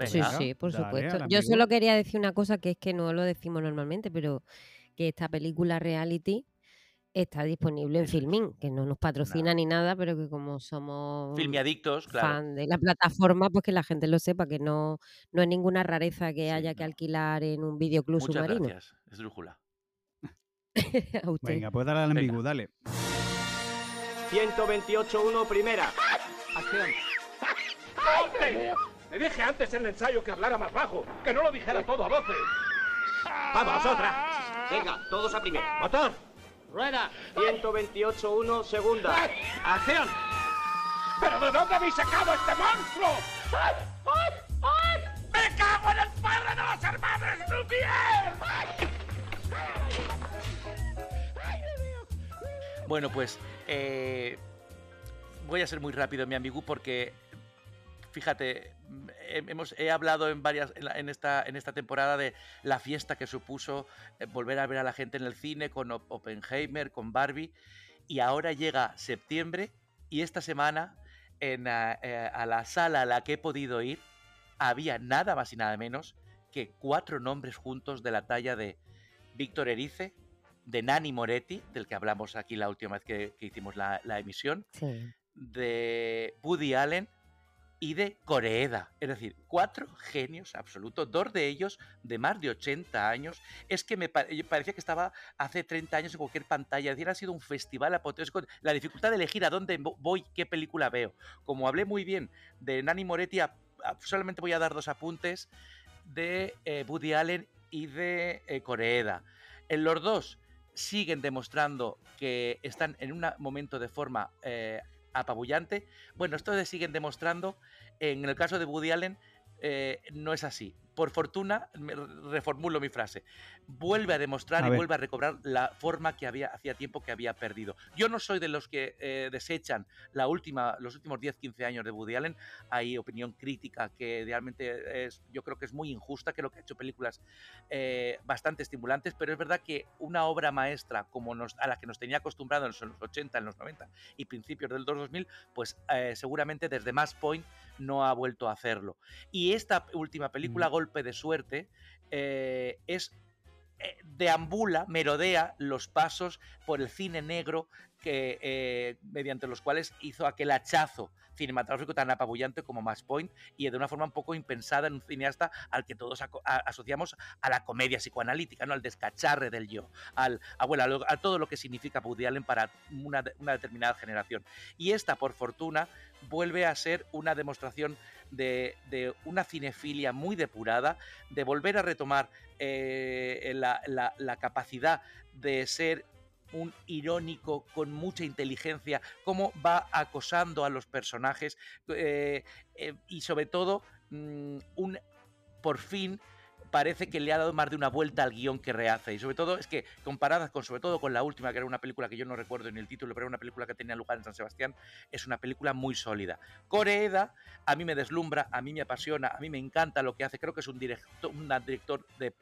Sí, sí, por supuesto. Yo solo quería decir una cosa que es que no lo decimos normalmente, pero que esta película reality está disponible en Filmin, que no nos patrocina ni nada, pero que como somos Filmiadictos, claro. fan de la plataforma, pues que la gente lo sepa, que no, no es ninguna rareza que haya que alquilar en un videoclub Muchas submarino. Gracias, es drújula. Venga, puedes darle al ambiguo, dale. 128-1, primera. Acción. Le dije antes en el ensayo que hablara más bajo, que no lo dijera todo a voces. Vamos, otra. Venga, todos a primera. ¡Motor! Rueda. 128-1, segunda. ¡Acción! ¿Pero de dónde habéis sacado este monstruo? ¡Ay, ay, ay! ¡Me cago en el padre de los hermanos Lumière! Bueno, pues eh, voy a ser muy rápido, mi amigo, porque fíjate, hemos, he hablado en varias en, esta, en esta temporada de la fiesta que supuso eh, volver a ver a la gente en el cine con Oppenheimer, con Barbie, y ahora llega septiembre y esta semana en, a, eh, a la sala a la que he podido ir había nada más y nada menos que cuatro nombres juntos de la talla de Víctor Erice, de Nani Moretti, del que hablamos aquí la última vez que, hicimos la, la emisión, de Woody Allen y de Coreeda. Es decir, cuatro genios absolutos, dos de ellos de más de 80 años. Es que me parecía que estaba hace 30 años en cualquier pantalla. Es decir, ha sido un festival apoteósico. La dificultad de elegir a dónde voy, qué película veo. Como hablé muy bien de Nani Moretti, solamente voy a dar dos apuntes de eh, Woody Allen y de eh, Coreeda. En los dos siguen demostrando que están en un momento de forma eh, apabullante. Bueno, esto siguen demostrando, en el caso de Woody Allen, eh, no es así por fortuna, reformulo mi frase, vuelve a demostrar y vuelve a recobrar la forma que había hacía tiempo que había perdido. Yo no soy de los que eh, desechan la última, los últimos 10-15 años de Woody Allen. Hay opinión crítica que realmente es, yo creo que es muy injusta, creo que ha hecho películas eh, bastante estimulantes, pero es verdad que una obra maestra como nos, a la que nos tenía acostumbrados en los 80, en los 90 y principios del 2000, pues eh, seguramente desde Mass Point no ha vuelto a hacerlo. Y esta última película, mm golpe de suerte, eh, es eh, deambula, merodea los pasos por el cine negro que, eh, mediante los cuales hizo aquel hachazo cinematográfico tan apabullante como Mass Point y de una forma un poco impensada en un cineasta al que todos asociamos a la comedia psicoanalítica, ¿no? al descacharre del yo, al, a, a, todo lo que significa Woody Allen para una, determinada generación. Y esta, por fortuna, vuelve a ser una demostración de, una cinefilia muy depurada, de volver a retomar eh, la capacidad de ser un irónico con mucha inteligencia, cómo va acosando a los personajes eh, eh, y sobre todo mm, un por fin parece que le ha dado más de una vuelta al guion que rehace. Y sobre todo es que, comparadas con, sobre todo con la última, que era una película que yo no recuerdo en el título, pero era una película que tenía lugar en San Sebastián, es una película muy sólida. Coreeda, a mí me deslumbra, a mí me apasiona, a mí me encanta lo que hace. Creo que es un director, un director de,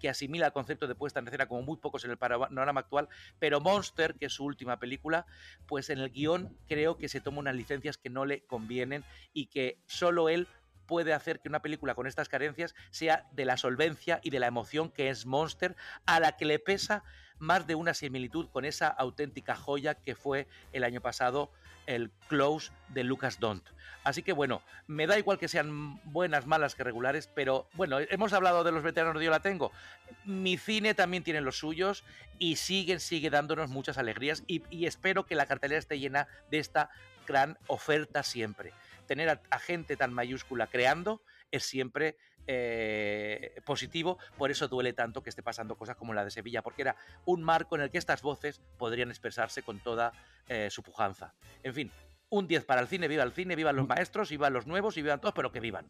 que asimila el concepto de puesta en escena como muy pocos en el panorama actual, pero Monster, que es su última película, pues en el guion creo que se toma unas licencias que no le convienen y que solo él puede hacer que una película con estas carencias sea de la solvencia y de la emoción que es Monster, a la que le pesa más de una similitud con esa auténtica joya que fue el año pasado el Close de Lucas Dont. Así que bueno, me da igual que sean buenas, malas que regulares, pero bueno, hemos hablado de los veteranos de Yo la tengo. Mi cine también tiene los suyos y siguen, sigue dándonos muchas alegrías y, y espero que la cartelera esté llena de esta gran oferta siempre. Tener a, a gente tan mayúscula creando es siempre eh, positivo, por eso duele tanto que esté pasando cosas como la de Sevilla, porque era un marco en el que estas voces podrían expresarse con toda eh, su pujanza. En fin, un 10 para el cine, viva el cine, vivan los maestros, vivan los nuevos y vivan todos, pero que vivan.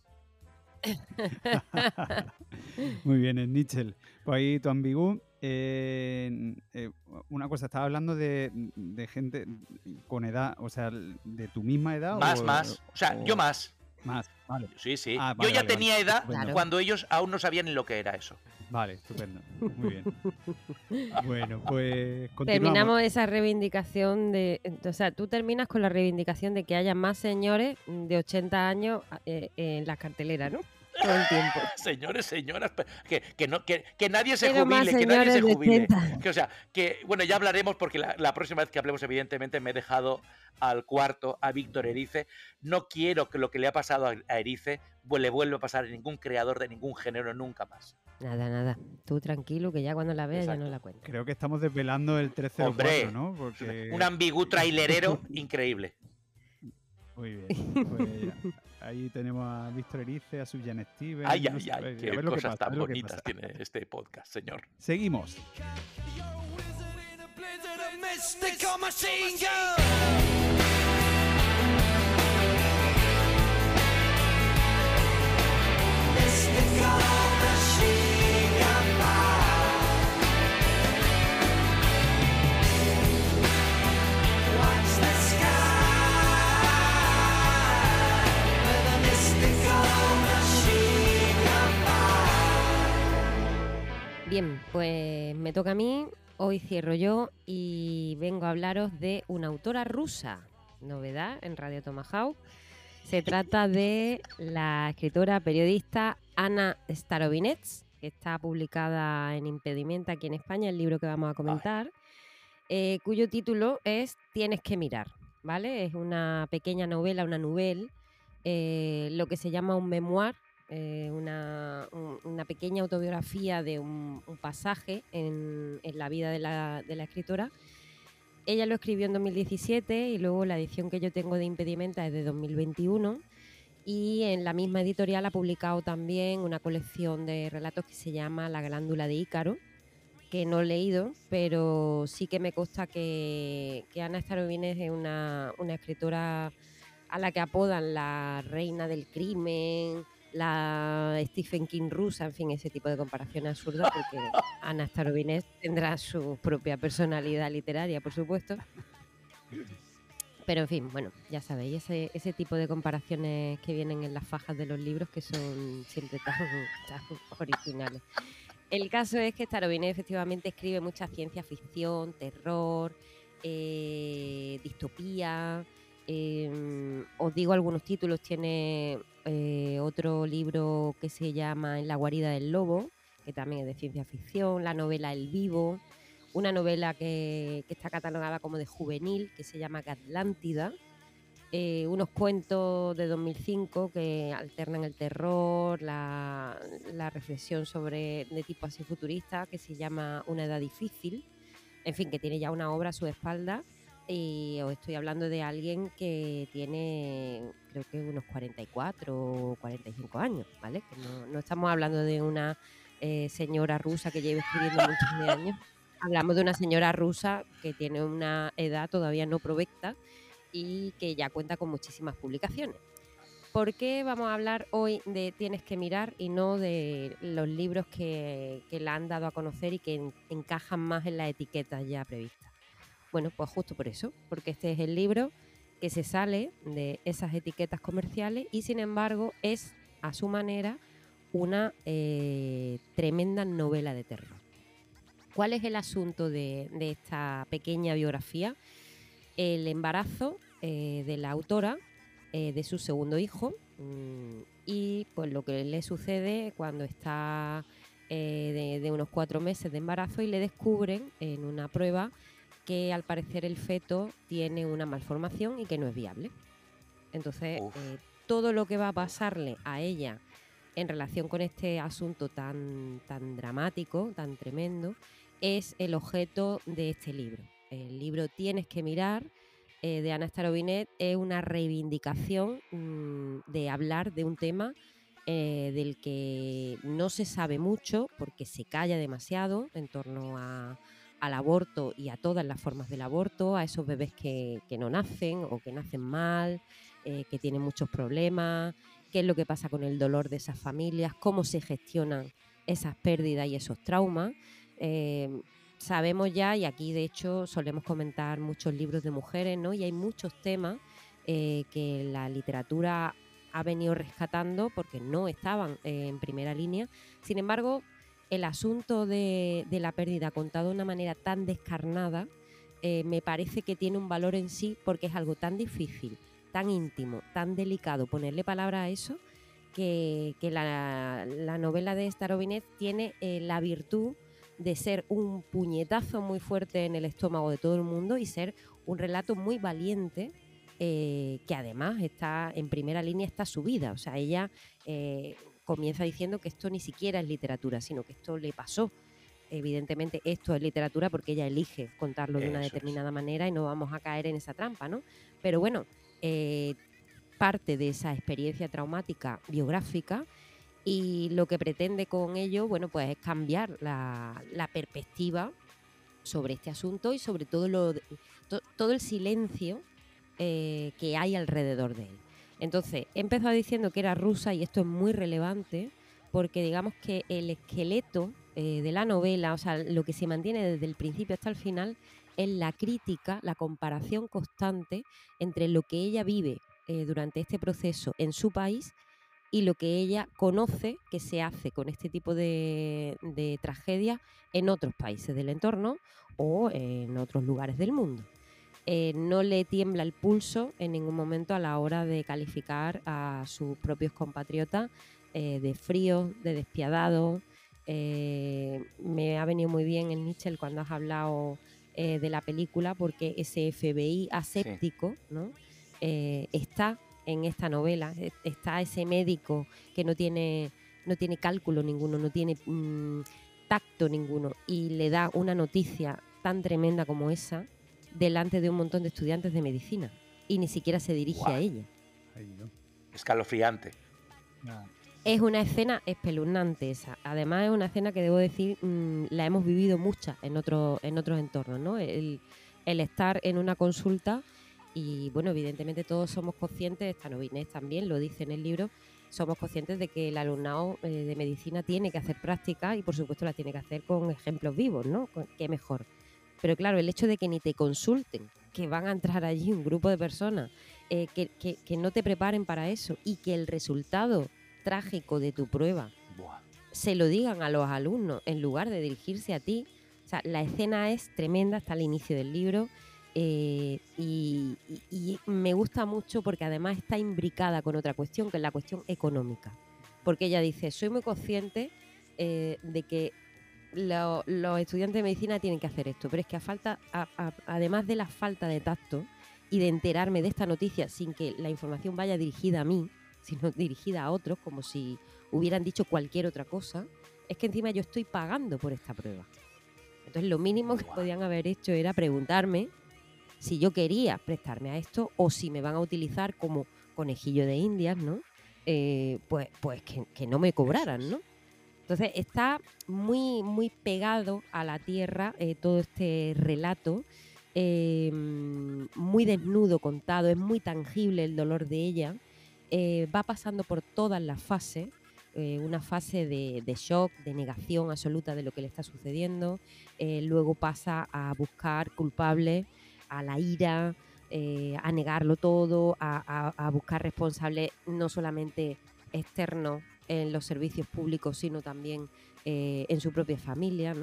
Muy bien, en Nichel. Pues ahí tu ambigú. Eh, eh, una cosa, estaba hablando de, de, gente con edad, o sea, de tu misma edad. Más, o, más. O sea, o... yo más. Más, vale. Sí, sí. Ah, yo ya vale, tenía vale. edad Estupendo. cuando ellos aún no sabían ni lo que era eso. Vale, estupendo. Muy bien. Bueno, pues continuamos. Terminamos esa reivindicación de. O sea, tú terminas con la reivindicación de que haya más señores de 80 años eh, en las carteleras, ¿no? Todo el tiempo. Señores, señoras, que, que, no, que, que nadie se Pero jubile, que nadie se jubile. 80. Que, o sea, que, bueno, ya hablaremos porque la, la próxima vez que hablemos, evidentemente, me he dejado al cuarto a Víctor Erice. No quiero que lo que le ha pasado a, a Erice le vuelva a pasar a ningún creador de ningún género nunca más. Nada, nada. Tú tranquilo, que ya cuando la veas ya no la cuento. Creo que estamos desvelando el 13 Hombre, ¿no? Porque... Un ambigú trailerero increíble. Muy bien. Pues ahí tenemos a Víctor Erice, a Sujan Steven. Ay, no ay, sé, ay, a ver qué cosas pasa, tan bonitas tiene este podcast, señor. Seguimos. Mystical Bien, pues me toca a mí. Hoy cierro yo y vengo a hablaros de una autora rusa. Novedad en Radio Tomahawk. Se trata de la escritora periodista Ana Starovinets, que está publicada en Impedimenta aquí en España, el libro que vamos a comentar, eh, cuyo título es Tienes que mirar, ¿vale? Es una pequeña novela, una novela, eh, lo que se llama un memoir, eh, una, un- una pequeña autobiografía de un, pasaje en, la vida de la, de escritora. Ella lo escribió en 2017 y luego la edición que yo tengo de Impedimenta es de 2021 y en la misma editorial ha publicado también una colección de relatos que se llama La glándula de Ícaro, que no he leído, pero sí que me consta que, que Ana Starobines es una, una escritora a la que apodan la reina del crimen, la Stephen King rusa, en fin, ese tipo de comparaciones absurdas, porque Ana Starobines tendrá su propia personalidad literaria, por supuesto. Pero en fin, bueno, ya sabéis, ese, ese tipo de comparaciones que vienen en las fajas de los libros que son siempre tan, tan originales. El caso es que Starobines efectivamente escribe mucha ciencia ficción, terror, eh, distopía. Eh, os digo algunos títulos. Tiene eh, otro libro que se llama En la guarida del lobo, que también es de ciencia ficción. La novela El vivo. Una novela que, que está catalogada como de juvenil, que se llama Atlántida. Eh, unos cuentos de 2005 que alternan el terror, la, la reflexión sobre de tipo así futurista, que se llama Una edad difícil. En fin, que tiene ya una obra a su espalda. Y os estoy hablando de alguien que tiene, creo que unos 44 o 45 años, ¿vale? Que no, no estamos hablando de una eh, señora rusa que lleve escribiendo muchos años. Hablamos de una señora rusa que tiene una edad todavía no provecta y que ya cuenta con muchísimas publicaciones. ¿Por qué vamos a hablar hoy de Tienes que mirar y no de los libros que, que la han dado a conocer y que en- encajan más en las etiquetas ya previstas? Bueno, pues justo por eso, porque este es el libro que se sale de esas etiquetas comerciales y sin embargo es a su manera una eh, tremenda novela de terror. ¿Cuál es el asunto de, de esta pequeña biografía? El embarazo eh, de la autora eh, de su segundo hijo mm, y pues lo que le sucede cuando está de, unos cuatro meses de embarazo y le descubren en una prueba que al parecer el feto tiene una malformación y que no es viable. Entonces, eh, todo lo que va a pasarle a ella en relación con este asunto tan, tan dramático, tan tremendo, es el objeto de este libro. El libro Tienes que mirar eh, de Ana Starobinet es una reivindicación mm, de hablar de un tema eh, del que no se sabe mucho porque se calla demasiado en torno al aborto y a todas las formas del aborto, a esos bebés que, no nacen o que nacen mal, eh, que tienen muchos problemas, qué es lo que pasa con el dolor de esas familias, cómo se gestionan esas pérdidas y esos traumas sabemos ya, y aquí de hecho solemos comentar muchos libros de mujeres, ¿no? Y hay muchos temas eh, que la literatura ha venido rescatando porque no estaban eh, en primera línea. Sin embargo, el asunto de, la pérdida contado de una manera tan descarnada eh, me parece que tiene un valor en sí porque es algo tan difícil, tan íntimo, tan delicado ponerle palabra a eso que, la, novela de Starobinet tiene la virtud de ser un puñetazo muy fuerte en el estómago de todo el mundo y ser un relato muy valiente eh, que además está en primera línea está su vida. O sea, ella eh, comienza diciendo que esto ni siquiera es literatura, sino que esto le pasó. Evidentemente esto es literatura porque ella elige contarlo de una determinada manera y no vamos a caer en esa trampa, ¿no? Pero bueno, eh, parte de esa experiencia traumática biográfica y lo que pretende con ello, bueno, pues es cambiar la, perspectiva sobre este asunto y sobre todo, lo, todo el silencio eh, que hay alrededor de él. Entonces, he empezado diciendo que era rusa y esto es muy relevante porque digamos que el esqueleto eh, de la novela, o sea, lo que se mantiene desde el principio hasta el final, es la crítica, la comparación constante entre lo que ella vive eh, durante este proceso en su país y lo que ella conoce que se hace con este tipo de, de tragedias en otros países del entorno o en otros lugares del mundo. Eh, no le tiembla el pulso en ningún momento a la hora de calificar a sus propios compatriotas eh, de frío, de despiadado. Eh, me ha venido muy bien el Nietzsche cuando has hablado de la película porque ese FBI aséptico ¿no? está en esta novela. E, está ese médico que no tiene, no tiene cálculo ninguno, no tiene mm, tacto ninguno y le da una noticia tan tremenda como esa delante de un montón de estudiantes de medicina y ni siquiera se dirige a ella. Escalofriante. Es una escena espeluznante esa. Además es una escena que debo decir mm, la hemos vivido muchas en, otro, en otros entornos, ¿no? El, el estar en una consulta y bueno, evidentemente todos somos conscientes, esta novinés también lo dice en el libro, somos conscientes de que el alumnado eh, de medicina tiene que hacer práctica y por supuesto la tiene que hacer con ejemplos vivos, ¿no? Qué mejor. Pero claro, el hecho de que ni te consulten, que van a entrar allí un grupo de personas, eh, que, que, no te preparen para eso y que el resultado trágico de tu prueba se lo digan a los alumnos en lugar de dirigirse a ti. O sea, la escena es tremenda hasta el inicio del libro. Eh, y, me gusta mucho porque además está imbricada con otra cuestión, que es la cuestión económica. Porque ella dice, soy muy consciente eh, de que los estudiantes de medicina tienen que hacer esto, pero es que a falta, además de la falta de tacto y de enterarme de esta noticia sin que la información vaya dirigida a mí, sino dirigida a otros, como si hubieran dicho cualquier otra cosa, es que encima yo estoy pagando por esta prueba. Entonces lo mínimo que podían haber hecho era preguntarme si yo quería prestarme a esto o si me van a utilizar como conejillo de indias, ¿no? Eh, pues pues que, no me cobraran, ¿no? Entonces está muy, muy pegado a la tierra eh, todo este relato, em, muy desnudo contado, es muy tangible el dolor de ella, eh, va pasando por todas las fases, una fase de, shock, de negación absoluta de lo que le está sucediendo, luego pasa a buscar culpables, a la ira, eh, a negarlo todo, a, buscar responsables no solamente externos en los servicios públicos, sino también eh, en su propia familia.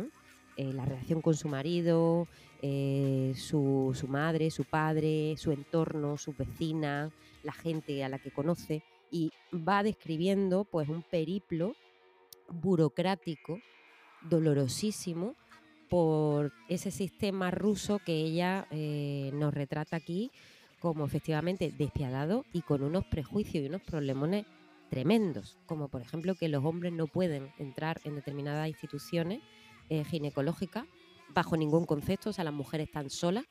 eh, la relación con su marido, eh, su, su madre, su padre, su entorno, sus vecinas, la gente a la que conoce y va describiendo pues un periplo burocrático, dolorosísimo, por ese sistema ruso que ella nos retrata aquí como efectivamente despiadado y con unos prejuicios y unos problemones tremendos, como por ejemplo que los hombres no pueden entrar en determinadas instituciones eh, ginecológicas bajo ningún concepto, o sea, las mujeres están solas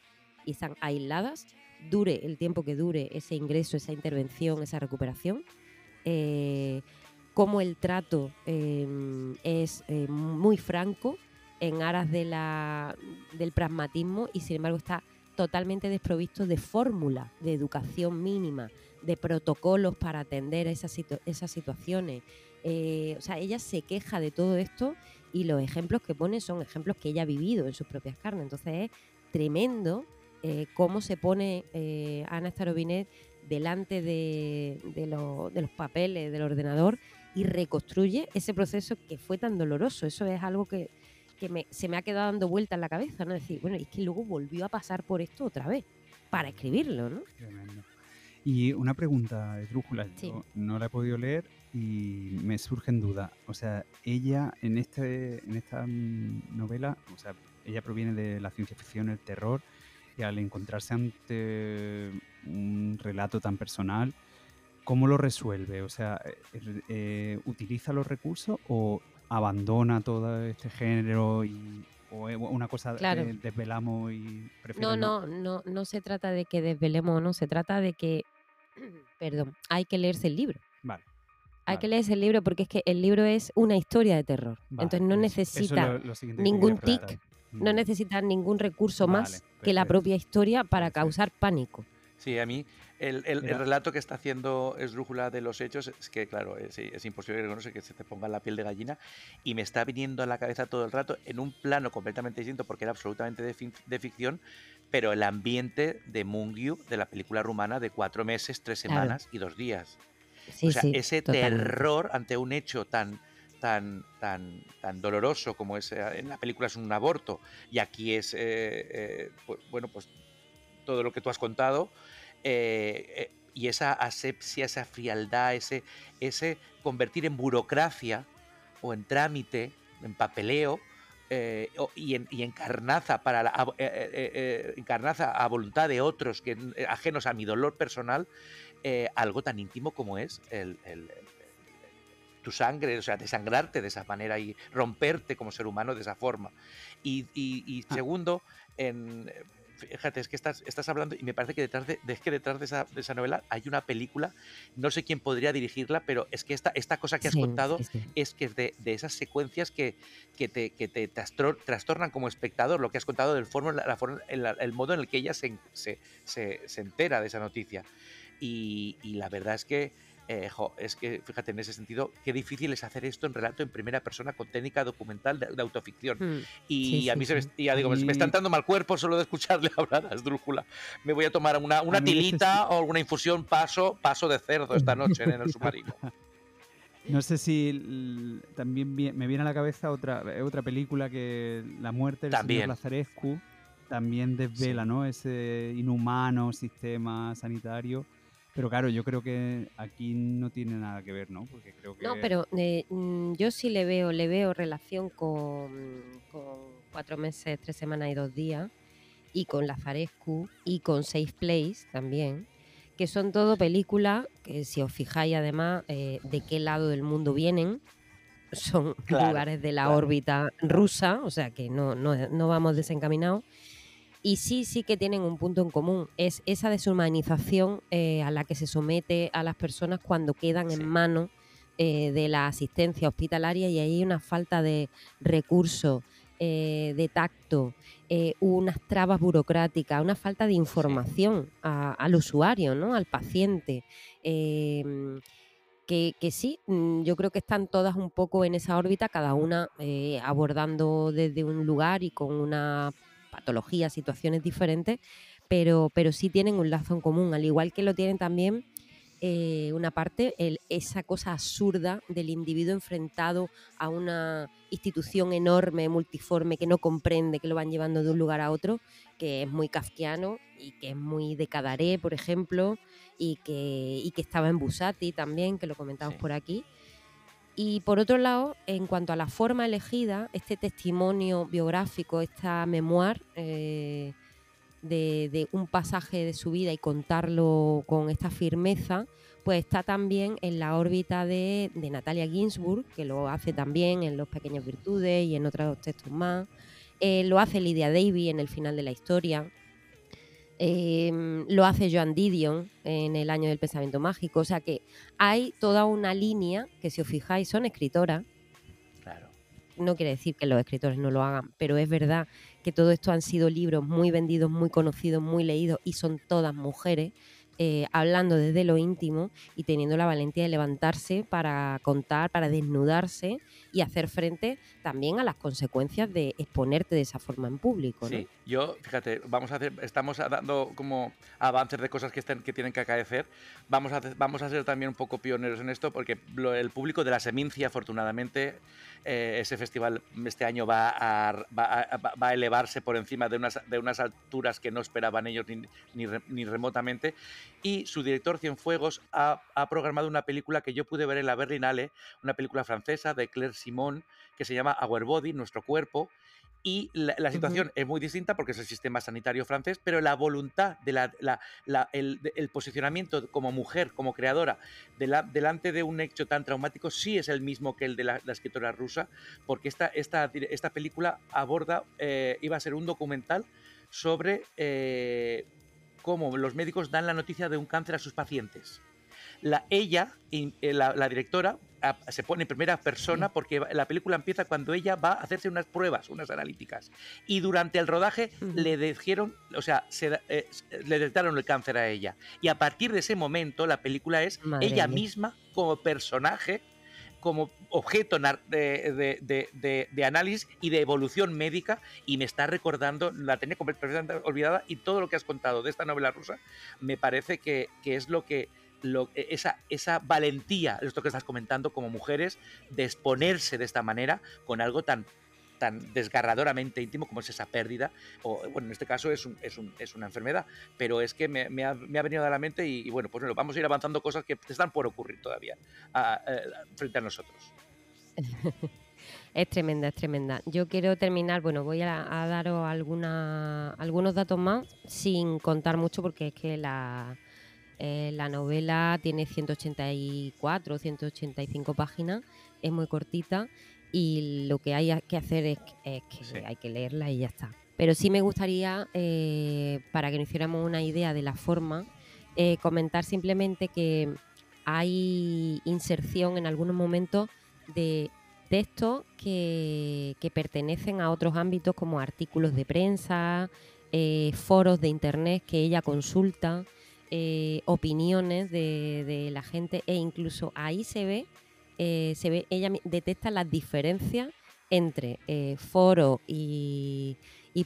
y están aisladas, dure el tiempo que dure ese ingreso, esa intervención, esa recuperación. Eh, cómo el trato em, es eh, muy franco en aras de la, del pragmatismo y sin embargo está totalmente desprovisto de fórmula de educación mínima, de protocolos para atender esas, esas situaciones. Eh, o sea, ella se queja de todo esto y los ejemplos que pone son ejemplos que ella ha vivido en sus propias carnes. Entonces es tremendo eh, cómo se pone eh, Ana Starobinet delante de, de, de los papeles del ordenador y reconstruye ese proceso que fue tan doloroso. Eso es algo que, se me ha quedado dando vuelta en la cabeza, ¿no? decir, bueno, es que luego volvió a pasar por esto otra vez para escribirlo, ¿no? Tremendo. Y una pregunta, de yo no la he podido leer y me surge en duda. O sea, ella en, este, en esta mm, novela, o sea, ella proviene de la ciencia ficción, el terror, y al encontrarse ante un relato tan personal, ¿cómo lo resuelve? O sea, eh, eh, ¿utiliza los recursos o abandona todo este género y o una cosa que desvelamos y no, no, no, no se trata de que desvelemos, no, se trata de que, perdón, hay que leerse el libro. Vale. Hay que leerse el libro porque es que el libro es una historia de terror. Entonces no necesita ningún tic, no necesita ningún recurso más que la propia historia para causar pánico. Sí, a mí el, relato que está haciendo Esdrújula de los hechos es que, claro, es, imposible reconocer que se te ponga la piel de gallina y me está viniendo a la cabeza todo el rato en un plano completamente distinto porque era absolutamente de, ficción, pero el ambiente de Mungyu, de la película rumana de cuatro meses, tres semanas y dos días. o sea, ese terror ante un hecho tan tan, tan, tan doloroso como es eh, en la película es un aborto y aquí es, eh, eh, pues, bueno, pues todo lo que tú has contado, eh, eh, y esa asepsia, esa frialdad, ese, ese convertir en burocracia o en trámite, en papeleo, eh, y, en, y, encarnaza para la, encarnaza a voluntad de otros que ajenos a mi dolor personal algo tan íntimo como es el, tu sangre, o sea, desangrarte de esa manera y romperte como ser humano de esa forma. Y, y ah. segundo, en, fíjate, es que estás, estás hablando y me parece que detrás de, que detrás de esa, novela hay una película, no sé quién podría dirigirla, pero es que esta, esta cosa que has contado es que es de, esas secuencias que, que te, que te trastornan como espectador, lo que has contado del forma, la, el, modo en el que ella se, se, se, entera de esa noticia. y la verdad es que eh, es que, fíjate, en ese sentido, qué difícil es hacer esto en relato en primera persona con técnica documental de, autoficción. Hmm. Y a mí se me, ya digo, me está entrando mal cuerpo solo de escucharle hablar a Esdrújula. Me voy a tomar una, una tilita o alguna infusión paso, paso de cerdo esta noche en el submarino. No sé si también me viene a la cabeza otra, otra película que La muerte del también. señor Lazarescu también desvela ¿no? ese inhumano sistema sanitario pero claro, yo creo que aquí no tiene nada que ver, ¿no? Porque creo que... No, pero eh, mm, yo sí le veo, le veo relación con, cuatro meses, tres semanas y dos días, y con La Farescu y con Safe Place también, que son todo películas que si os fijáis además eh, de qué lado del mundo vienen, son lugares de la órbita rusa, o sea que no, no, no vamos desencaminados y sí, sí que tienen un punto en común, es esa deshumanización eh, a la que se somete a las personas cuando quedan en manos eh, de la asistencia hospitalaria y hay una falta de recursos, eh, de tacto, unas trabas burocráticas, una falta de información al usuario, ¿no? al paciente. Em, que, que, sí, mm, yo creo que están todas un poco en esa órbita, cada una abordando desde un lugar y con una patologías, situaciones diferentes, pero, pero sí tienen un lazo en común, al igual que lo tienen también eh, una parte, esa cosa absurda del individuo enfrentado a una institución enorme, multiforme, que no comprende, que lo van llevando de un lugar a otro, que es muy kafkiano y que es muy de Cadaré, por ejemplo, y que, y que estaba en Busati también, que lo comentamos por aquí. Y por otro lado, en cuanto a la forma elegida, este testimonio biográfico, esta memoir eh, de, un pasaje de su vida y contarlo con esta firmeza, pues está también en la órbita de, Natalia Ginsburg, que lo hace también en Los Pequeñas Virtudes y en otros textos más. Eh, lo hace Lydia Davy en el final de la historia. Em, lo hace Joan Didion en El año del pensamiento mágico. O sea que hay toda una línea que, si os fijáis, son escritoras. Claro. No quiere decir que los escritores no lo hagan, pero es verdad que todo esto han sido libros muy vendidos, muy conocidos, muy leídos y son todas mujeres. Eh, hablando desde lo íntimo y teniendo la valentía de levantarse para contar, para desnudarse y hacer frente también a las consecuencias de exponerte de esa forma en público. Sí, yo, fíjate, vamos a hacer, estamos dando como avances de cosas que, estén, que tienen que acaecer. Vamos a, vamos a ser también un poco pioneros en esto porque el público de la Semincia, afortunadamente, eh, ese festival este año va a, va, a, elevarse por encima de unas, de unas alturas que no esperaban ellos ni, ni, remotamente. Y su director Cienfuegos ha, ha programado una película que yo pude ver en la Berlinale, una película francesa de Claire Simon que se llama Our Body, Nuestro Cuerpo, y la, situación es muy distinta porque es el sistema sanitario francés, pero la voluntad, de la, el, posicionamiento como mujer, como creadora, delante de un hecho tan traumático, sí es el mismo que el de la, escritora rusa, porque esta, esta, esta película aborda, eh, iba a ser un documental sobre eh, cómo los médicos dan la noticia de un cáncer a sus pacientes. La, ella, eh, la, directora, se pone en primera persona porque la película empieza cuando ella va a hacerse unas pruebas, unas analíticas. Y durante el rodaje le dijeron, o sea, eh, le detectaron el cáncer a ella. Y a partir de ese momento la película es ella misma como personaje como objeto de, de, análisis y de evolución médica y me está recordando, la tenía completamente olvidada y todo lo que has contado de esta novela rusa me parece que, que es lo que e, esa, esa valentía, esto que estás comentando como mujeres, de exponerse de esta manera con algo tan tan desgarradoramente íntimo como es esa pérdida, o bueno, en este caso es, es, es una enfermedad, pero es que me, ha, venido a la mente y, bueno, pues bueno, vamos a ir avanzando cosas que están por ocurrir todavía frente a nosotros. Es tremenda, es tremenda. Yo quiero terminar, bueno, voy a, a daros alguna, algunos datos más, sin contar mucho porque es que la, eh, la novela tiene 184 185 páginas, es muy cortita y lo que hay que hacer es, que hay que leerla y ya está. Pero sí me gustaría, eh, para que nos hiciéramos una idea de la forma, eh, comentar simplemente que hay inserción en algunos momentos de textos que, que pertenecen a otros ámbitos como artículos de prensa, foros de internet que ella consulta. Eh, opiniones de, la gente e incluso ahí se ve, eh, se ve, ella detecta las diferencias entre eh, foros y,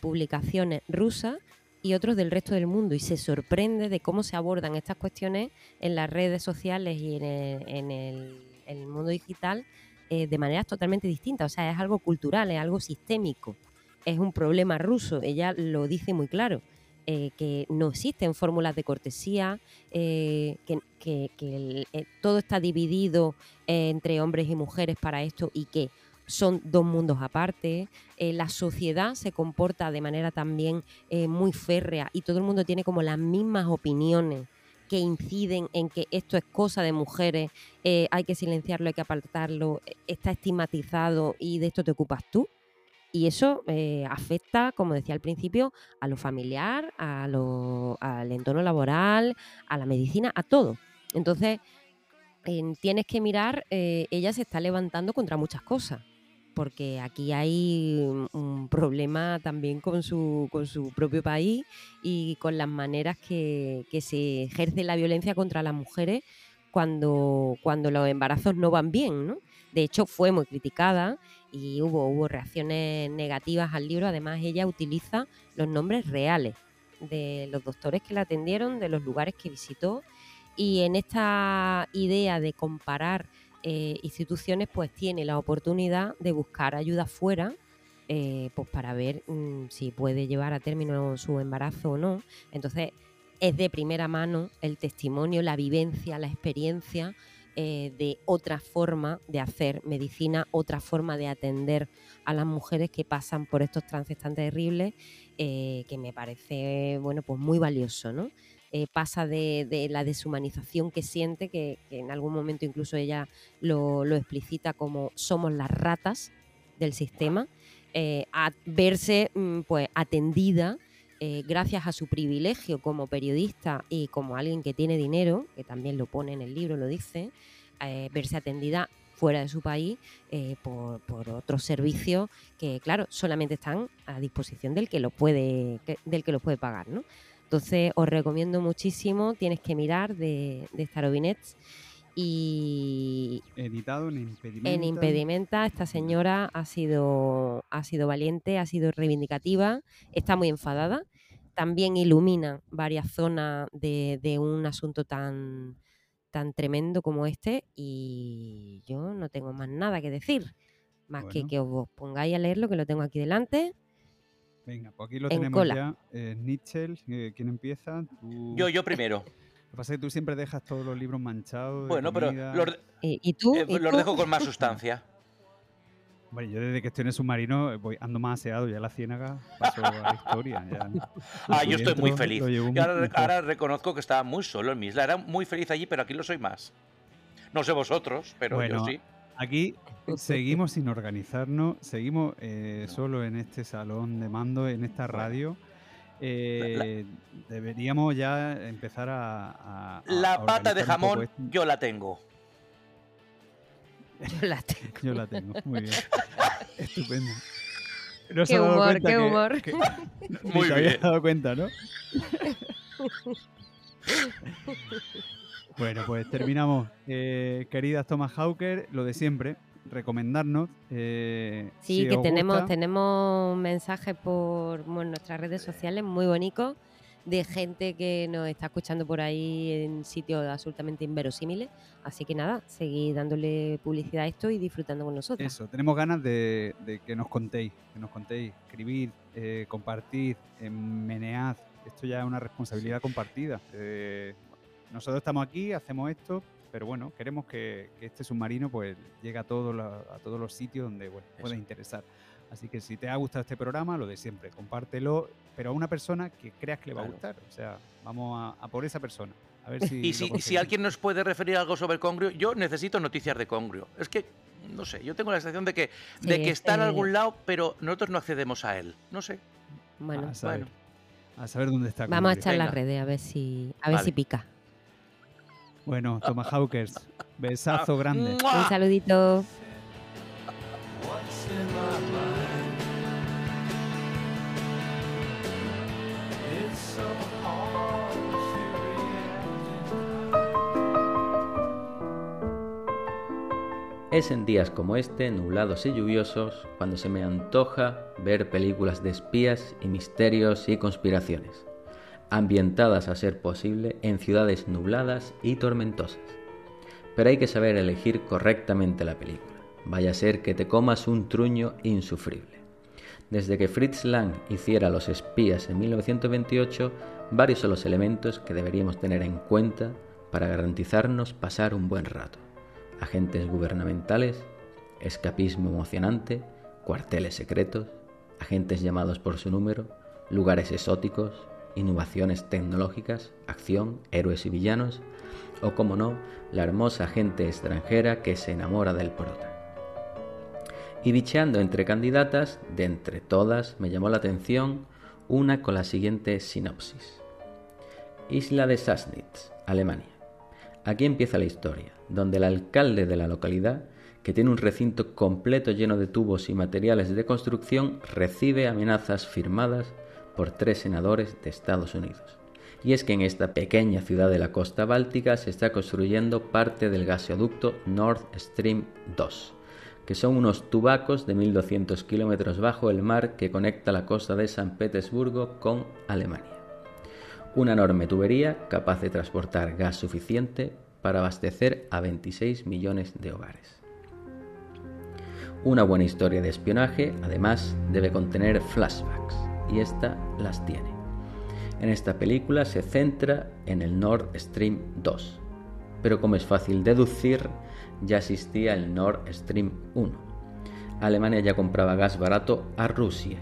publicaciones rusas y otros del resto del mundo y se sorprende de cómo se abordan estas cuestiones en las redes sociales y en el, mundo digital de maneras totalmente distintas. O sea, es algo cultural, es algo sistémico, es un problema ruso, ella lo dice muy claro. Eh, que no existen fórmulas de cortesía, eh, que, eh, todo está dividido entre hombres y mujeres para esto y que son dos mundos aparte. la sociedad se comporta de manera también muy férrea y todo el mundo tiene como las mismas opiniones que inciden en que esto es cosa de mujeres, hay que silenciarlo, hay que apartarlo, está estigmatizado y de esto te ocupas tú. Y eso eh, afecta, como decía al principio, a lo familiar, a lo, al entorno laboral, a la medicina, a todo. Entonces, tienes que mirar, eh, ella se está levantando contra muchas cosas, porque aquí hay un problema también con su, con su propio país y con las maneras que, que se ejerce la violencia contra las mujeres cuando, cuando los embarazos no van bien, ¿no? De hecho, fue muy criticada y hubo, hubo reacciones negativas al libro. Además, ella utiliza los nombres reales de los doctores que la atendieron, de los lugares que visitó Y en esta idea de comparar eh, instituciones, pues tiene la oportunidad de buscar ayuda fuera eh, pues para ver mm, si puede llevar a término su embarazo o no. Entonces, es de primera mano el testimonio, la vivencia, la experiencia eh, de otra forma de hacer medicina, otra forma de atender a las mujeres que pasan por estos trances tan terribles, eh, que me parece bueno, pues muy valioso, ¿no? pasa de, la deshumanización que siente, que, en algún momento incluso ella lo, lo, explicita como somos las ratas del sistema, eh, a verse mm, pues atendida eh, gracias a su privilegio como periodista y como alguien que tiene dinero, que también lo pone en el libro, lo dice, eh, verse atendida fuera de su país por, otros servicios que, claro, solamente están a disposición del que lo puede, del que lo puede pagar, ¿no? Entonces os recomiendo muchísimo, tienes que mirar de, de Starobinets y editado en impedimenta. En impedimenta esta señora ha sido ha sido valiente, ha sido reivindicativa, está muy enfadada. También ilumina varias zonas de, un asunto tan tan tremendo como este y yo no tengo más nada que decir, más que que os pongáis a leerlo, que lo tengo aquí delante. Venga, pues aquí lo tenemos ya. Eh, eh, ¿quién empieza? Yo, yo primero. Lo que pasa es que tú siempre dejas todos los libros manchados. Bueno, pero los, ¿Y, tú? Eh, los dejo con más sustancia. Bueno, yo desde que estoy en el submarino voy, ando más aseado, ya la ciénaga pasó a la historia. ah, yo estoy muy feliz. ahora, reconozco que estaba muy solo en mi isla. Era muy feliz allí, pero aquí lo soy más. No sé vosotros, pero yo sí. Aquí seguimos sin organizarnos, seguimos eh, solo en este salón de mando, en esta radio. Eh, deberíamos ya empezar a. la pata de jamón, yo la tengo. Yo la tengo. yo la tengo, muy bien. Estupendo. qué humor, qué humor. muy bien. había dado cuenta, ¿no? bueno, pues terminamos. Eh, queridas Thomas Hawker, lo de siempre recomendarnos. Eh, sí, que tenemos, tenemos mensajes por nuestras redes sociales muy bonitos de gente que nos está escuchando por ahí en sitios absolutamente inverosímiles. Así que nada, seguid dándole publicidad a esto y disfrutando con nosotros. Eso, tenemos ganas de, que nos contéis, que nos contéis, escribir, eh, compartir, eh, menead. Esto ya es una responsabilidad compartida. Eh, nosotros estamos aquí, hacemos esto, pero bueno, queremos que, este submarino pues llegue a, todos a todos los sitios donde bueno, pueda interesar. Así que si te ha gustado este programa, lo de siempre, compártelo, pero a una persona que creas que le va a gustar. O sea, vamos a, por esa persona. A ver si y si, alguien nos puede referir algo sobre Congrio, yo necesito noticias de Congrio. Es que, no sé, yo tengo la sensación de que, de que está en algún lado, pero nosotros no accedemos a él. No sé. Bueno, a saber, A saber dónde está. Vamos a echar las redes a ver si, a ver si pica. Bueno, Tomahawkers, besazo grande. Un saludito. Es en días como este, nublados y lluviosos, cuando se me antoja ver películas de espías y misterios y conspiraciones ambientadas a ser posible en ciudades nubladas y tormentosas. Pero hay que saber elegir correctamente la película, vaya a ser que te comas un truño insufrible. Desde que Fritz Lang hiciera Los espías en 1928, varios son los elementos que deberíamos tener en cuenta para garantizarnos pasar un buen rato. Agentes gubernamentales, escapismo emocionante, cuarteles secretos, agentes llamados por su número, lugares exóticos, innovaciones tecnológicas, acción, héroes y villanos, o como no, la hermosa gente extranjera que se enamora del prota. Y bicheando entre candidatas, de entre todas me llamó la atención una con la siguiente sinopsis. Isla de Sassnitz, Alemania. Aquí empieza la historia, donde el alcalde de la localidad, que tiene un recinto completo lleno de tubos y materiales de construcción, recibe amenazas firmadas por tres senadores de Estados Unidos. Y es que en esta pequeña ciudad de la costa báltica se está construyendo parte del gasoducto Nord Stream 2, que son unos tubacos de 1200 kilómetros bajo el mar que conecta la costa de San Petersburgo con Alemania. Una enorme tubería capaz de transportar gas suficiente para abastecer a 26 millones de hogares. Una buena historia de espionaje, además, debe contener flashbacks, y esta las tiene. En esta película se centra en el Nord Stream 2, pero como es fácil deducir, ya existía el Nord Stream 1. Alemania ya compraba gas barato a Rusia.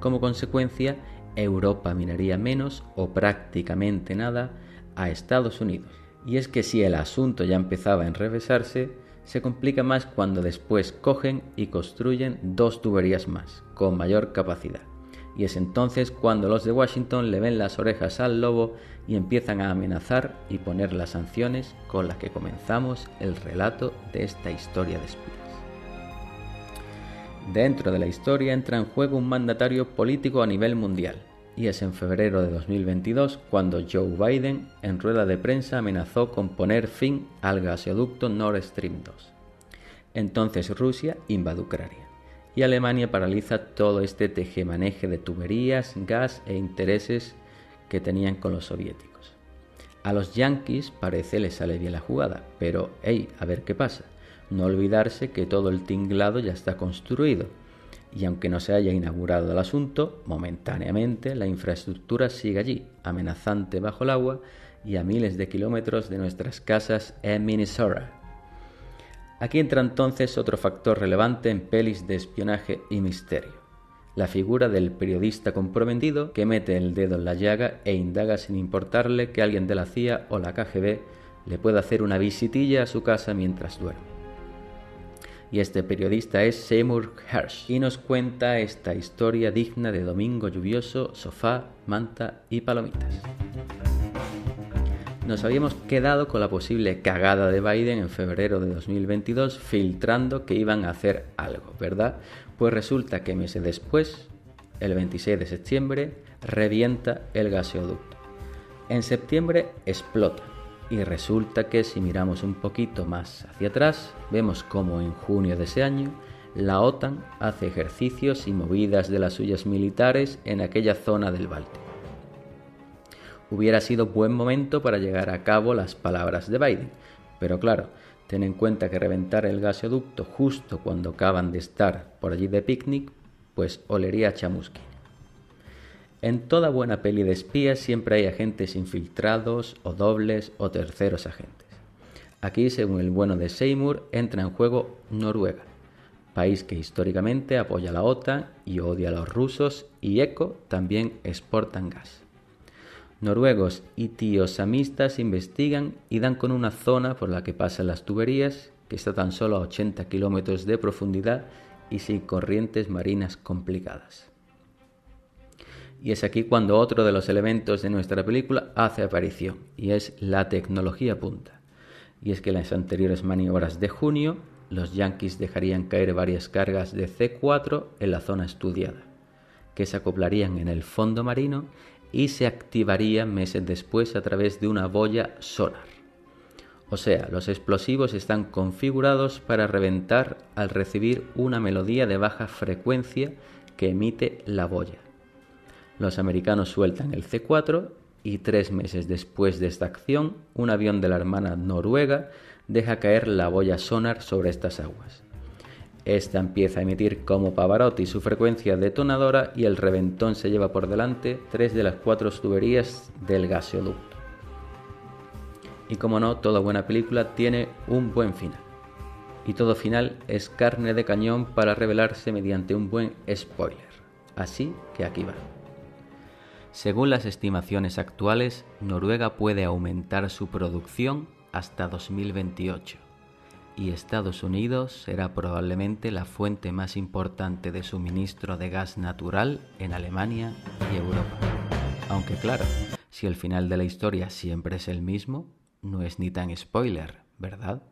Como consecuencia, Europa minaría menos o prácticamente nada a Estados Unidos. Y es que si el asunto ya empezaba a enrevesarse, se complica más cuando después cogen y construyen dos tuberías más, con mayor capacidad. Y es entonces cuando los de Washington le ven las orejas al lobo y empiezan a amenazar y poner las sanciones con las que comenzamos el relato de esta historia de espías. Dentro de la historia entra en juego un mandatario político a nivel mundial, y es en febrero de 2022 cuando Joe Biden en rueda de prensa amenazó con poner fin al gasoducto Nord Stream 2. Entonces Rusia invade Ucrania y Alemania paraliza todo este tejemaneje de tuberías, gas e intereses que tenían con los soviéticos. A los yanquis parece les sale bien la jugada, pero hey, a ver qué pasa. No olvidarse que todo el tinglado ya está construido y aunque no se haya inaugurado el asunto, momentáneamente la infraestructura sigue allí, amenazante bajo el agua y a miles de kilómetros de nuestras casas en Minnesota. Aquí entra entonces otro factor relevante en pelis de espionaje y misterio, la figura del periodista comprometido que mete el dedo en la llaga e indaga sin importarle que alguien de la CIA o la KGB le pueda hacer una visitilla a su casa mientras duerme y este periodista es Seymour Hersh y nos cuenta esta historia digna de domingo lluvioso, sofá, manta y palomitas. Nos habíamos quedado con la posible cagada de Biden en febrero de 2022 filtrando que iban a hacer algo, ¿verdad? Pues resulta que meses después, el 26 de septiembre, revienta el gasoducto. En septiembre explota y resulta que si miramos un poquito más hacia atrás, vemos como en junio de ese año la OTAN hace ejercicios y movidas de las suyas militares en aquella zona del Báltico. Hubiera sido buen momento para llegar a cabo las palabras de Biden, pero claro, ten en cuenta que reventar el gasoducto justo cuando acaban de estar por allí de picnic, pues olería a chamusqui. En toda buena peli de espías siempre hay agentes infiltrados o dobles o terceros agentes. Aquí, según el bueno de Seymour, entra en juego Noruega, país que históricamente apoya a la OTAN y odia a los rusos y ECO también exportan gas. Noruegos y tíos amistas investigan y dan con una zona por la que pasan las tuberías, que está tan solo a 80 kilómetros de profundidad y sin corrientes marinas complicadas. Y es aquí cuando otro de los elementos de nuestra película hace aparición, y es la tecnología punta. Y es que en las anteriores maniobras de junio, los yankees dejarían caer varias cargas de C4 en la zona estudiada, que se acoplarían en el fondo marino y se activarían meses después a través de una boya sonar. O sea, los explosivos están configurados para reventar al recibir una melodía de baja frecuencia que emite la boya. Los americanos sueltan el C4 y tres meses después de esta acción, un avión de la hermana noruega deja caer la boya sonar sobre estas aguas. Esta empieza a emitir como Pavarotti su frecuencia detonadora y el reventón se lleva por delante tres de las cuatro tuberías del gasoducto. Y como no, toda buena película tiene un buen final. Y todo final es carne de cañón para revelarse mediante un buen spoiler. Así que aquí va. Según las estimaciones actuales, Noruega puede aumentar su producción hasta 2028 y Estados Unidos será probablemente la fuente más importante de suministro de gas natural en Alemania y Europa. Aunque claro, si el final de la historia siempre es el mismo, no es ni tan spoiler, ¿verdad?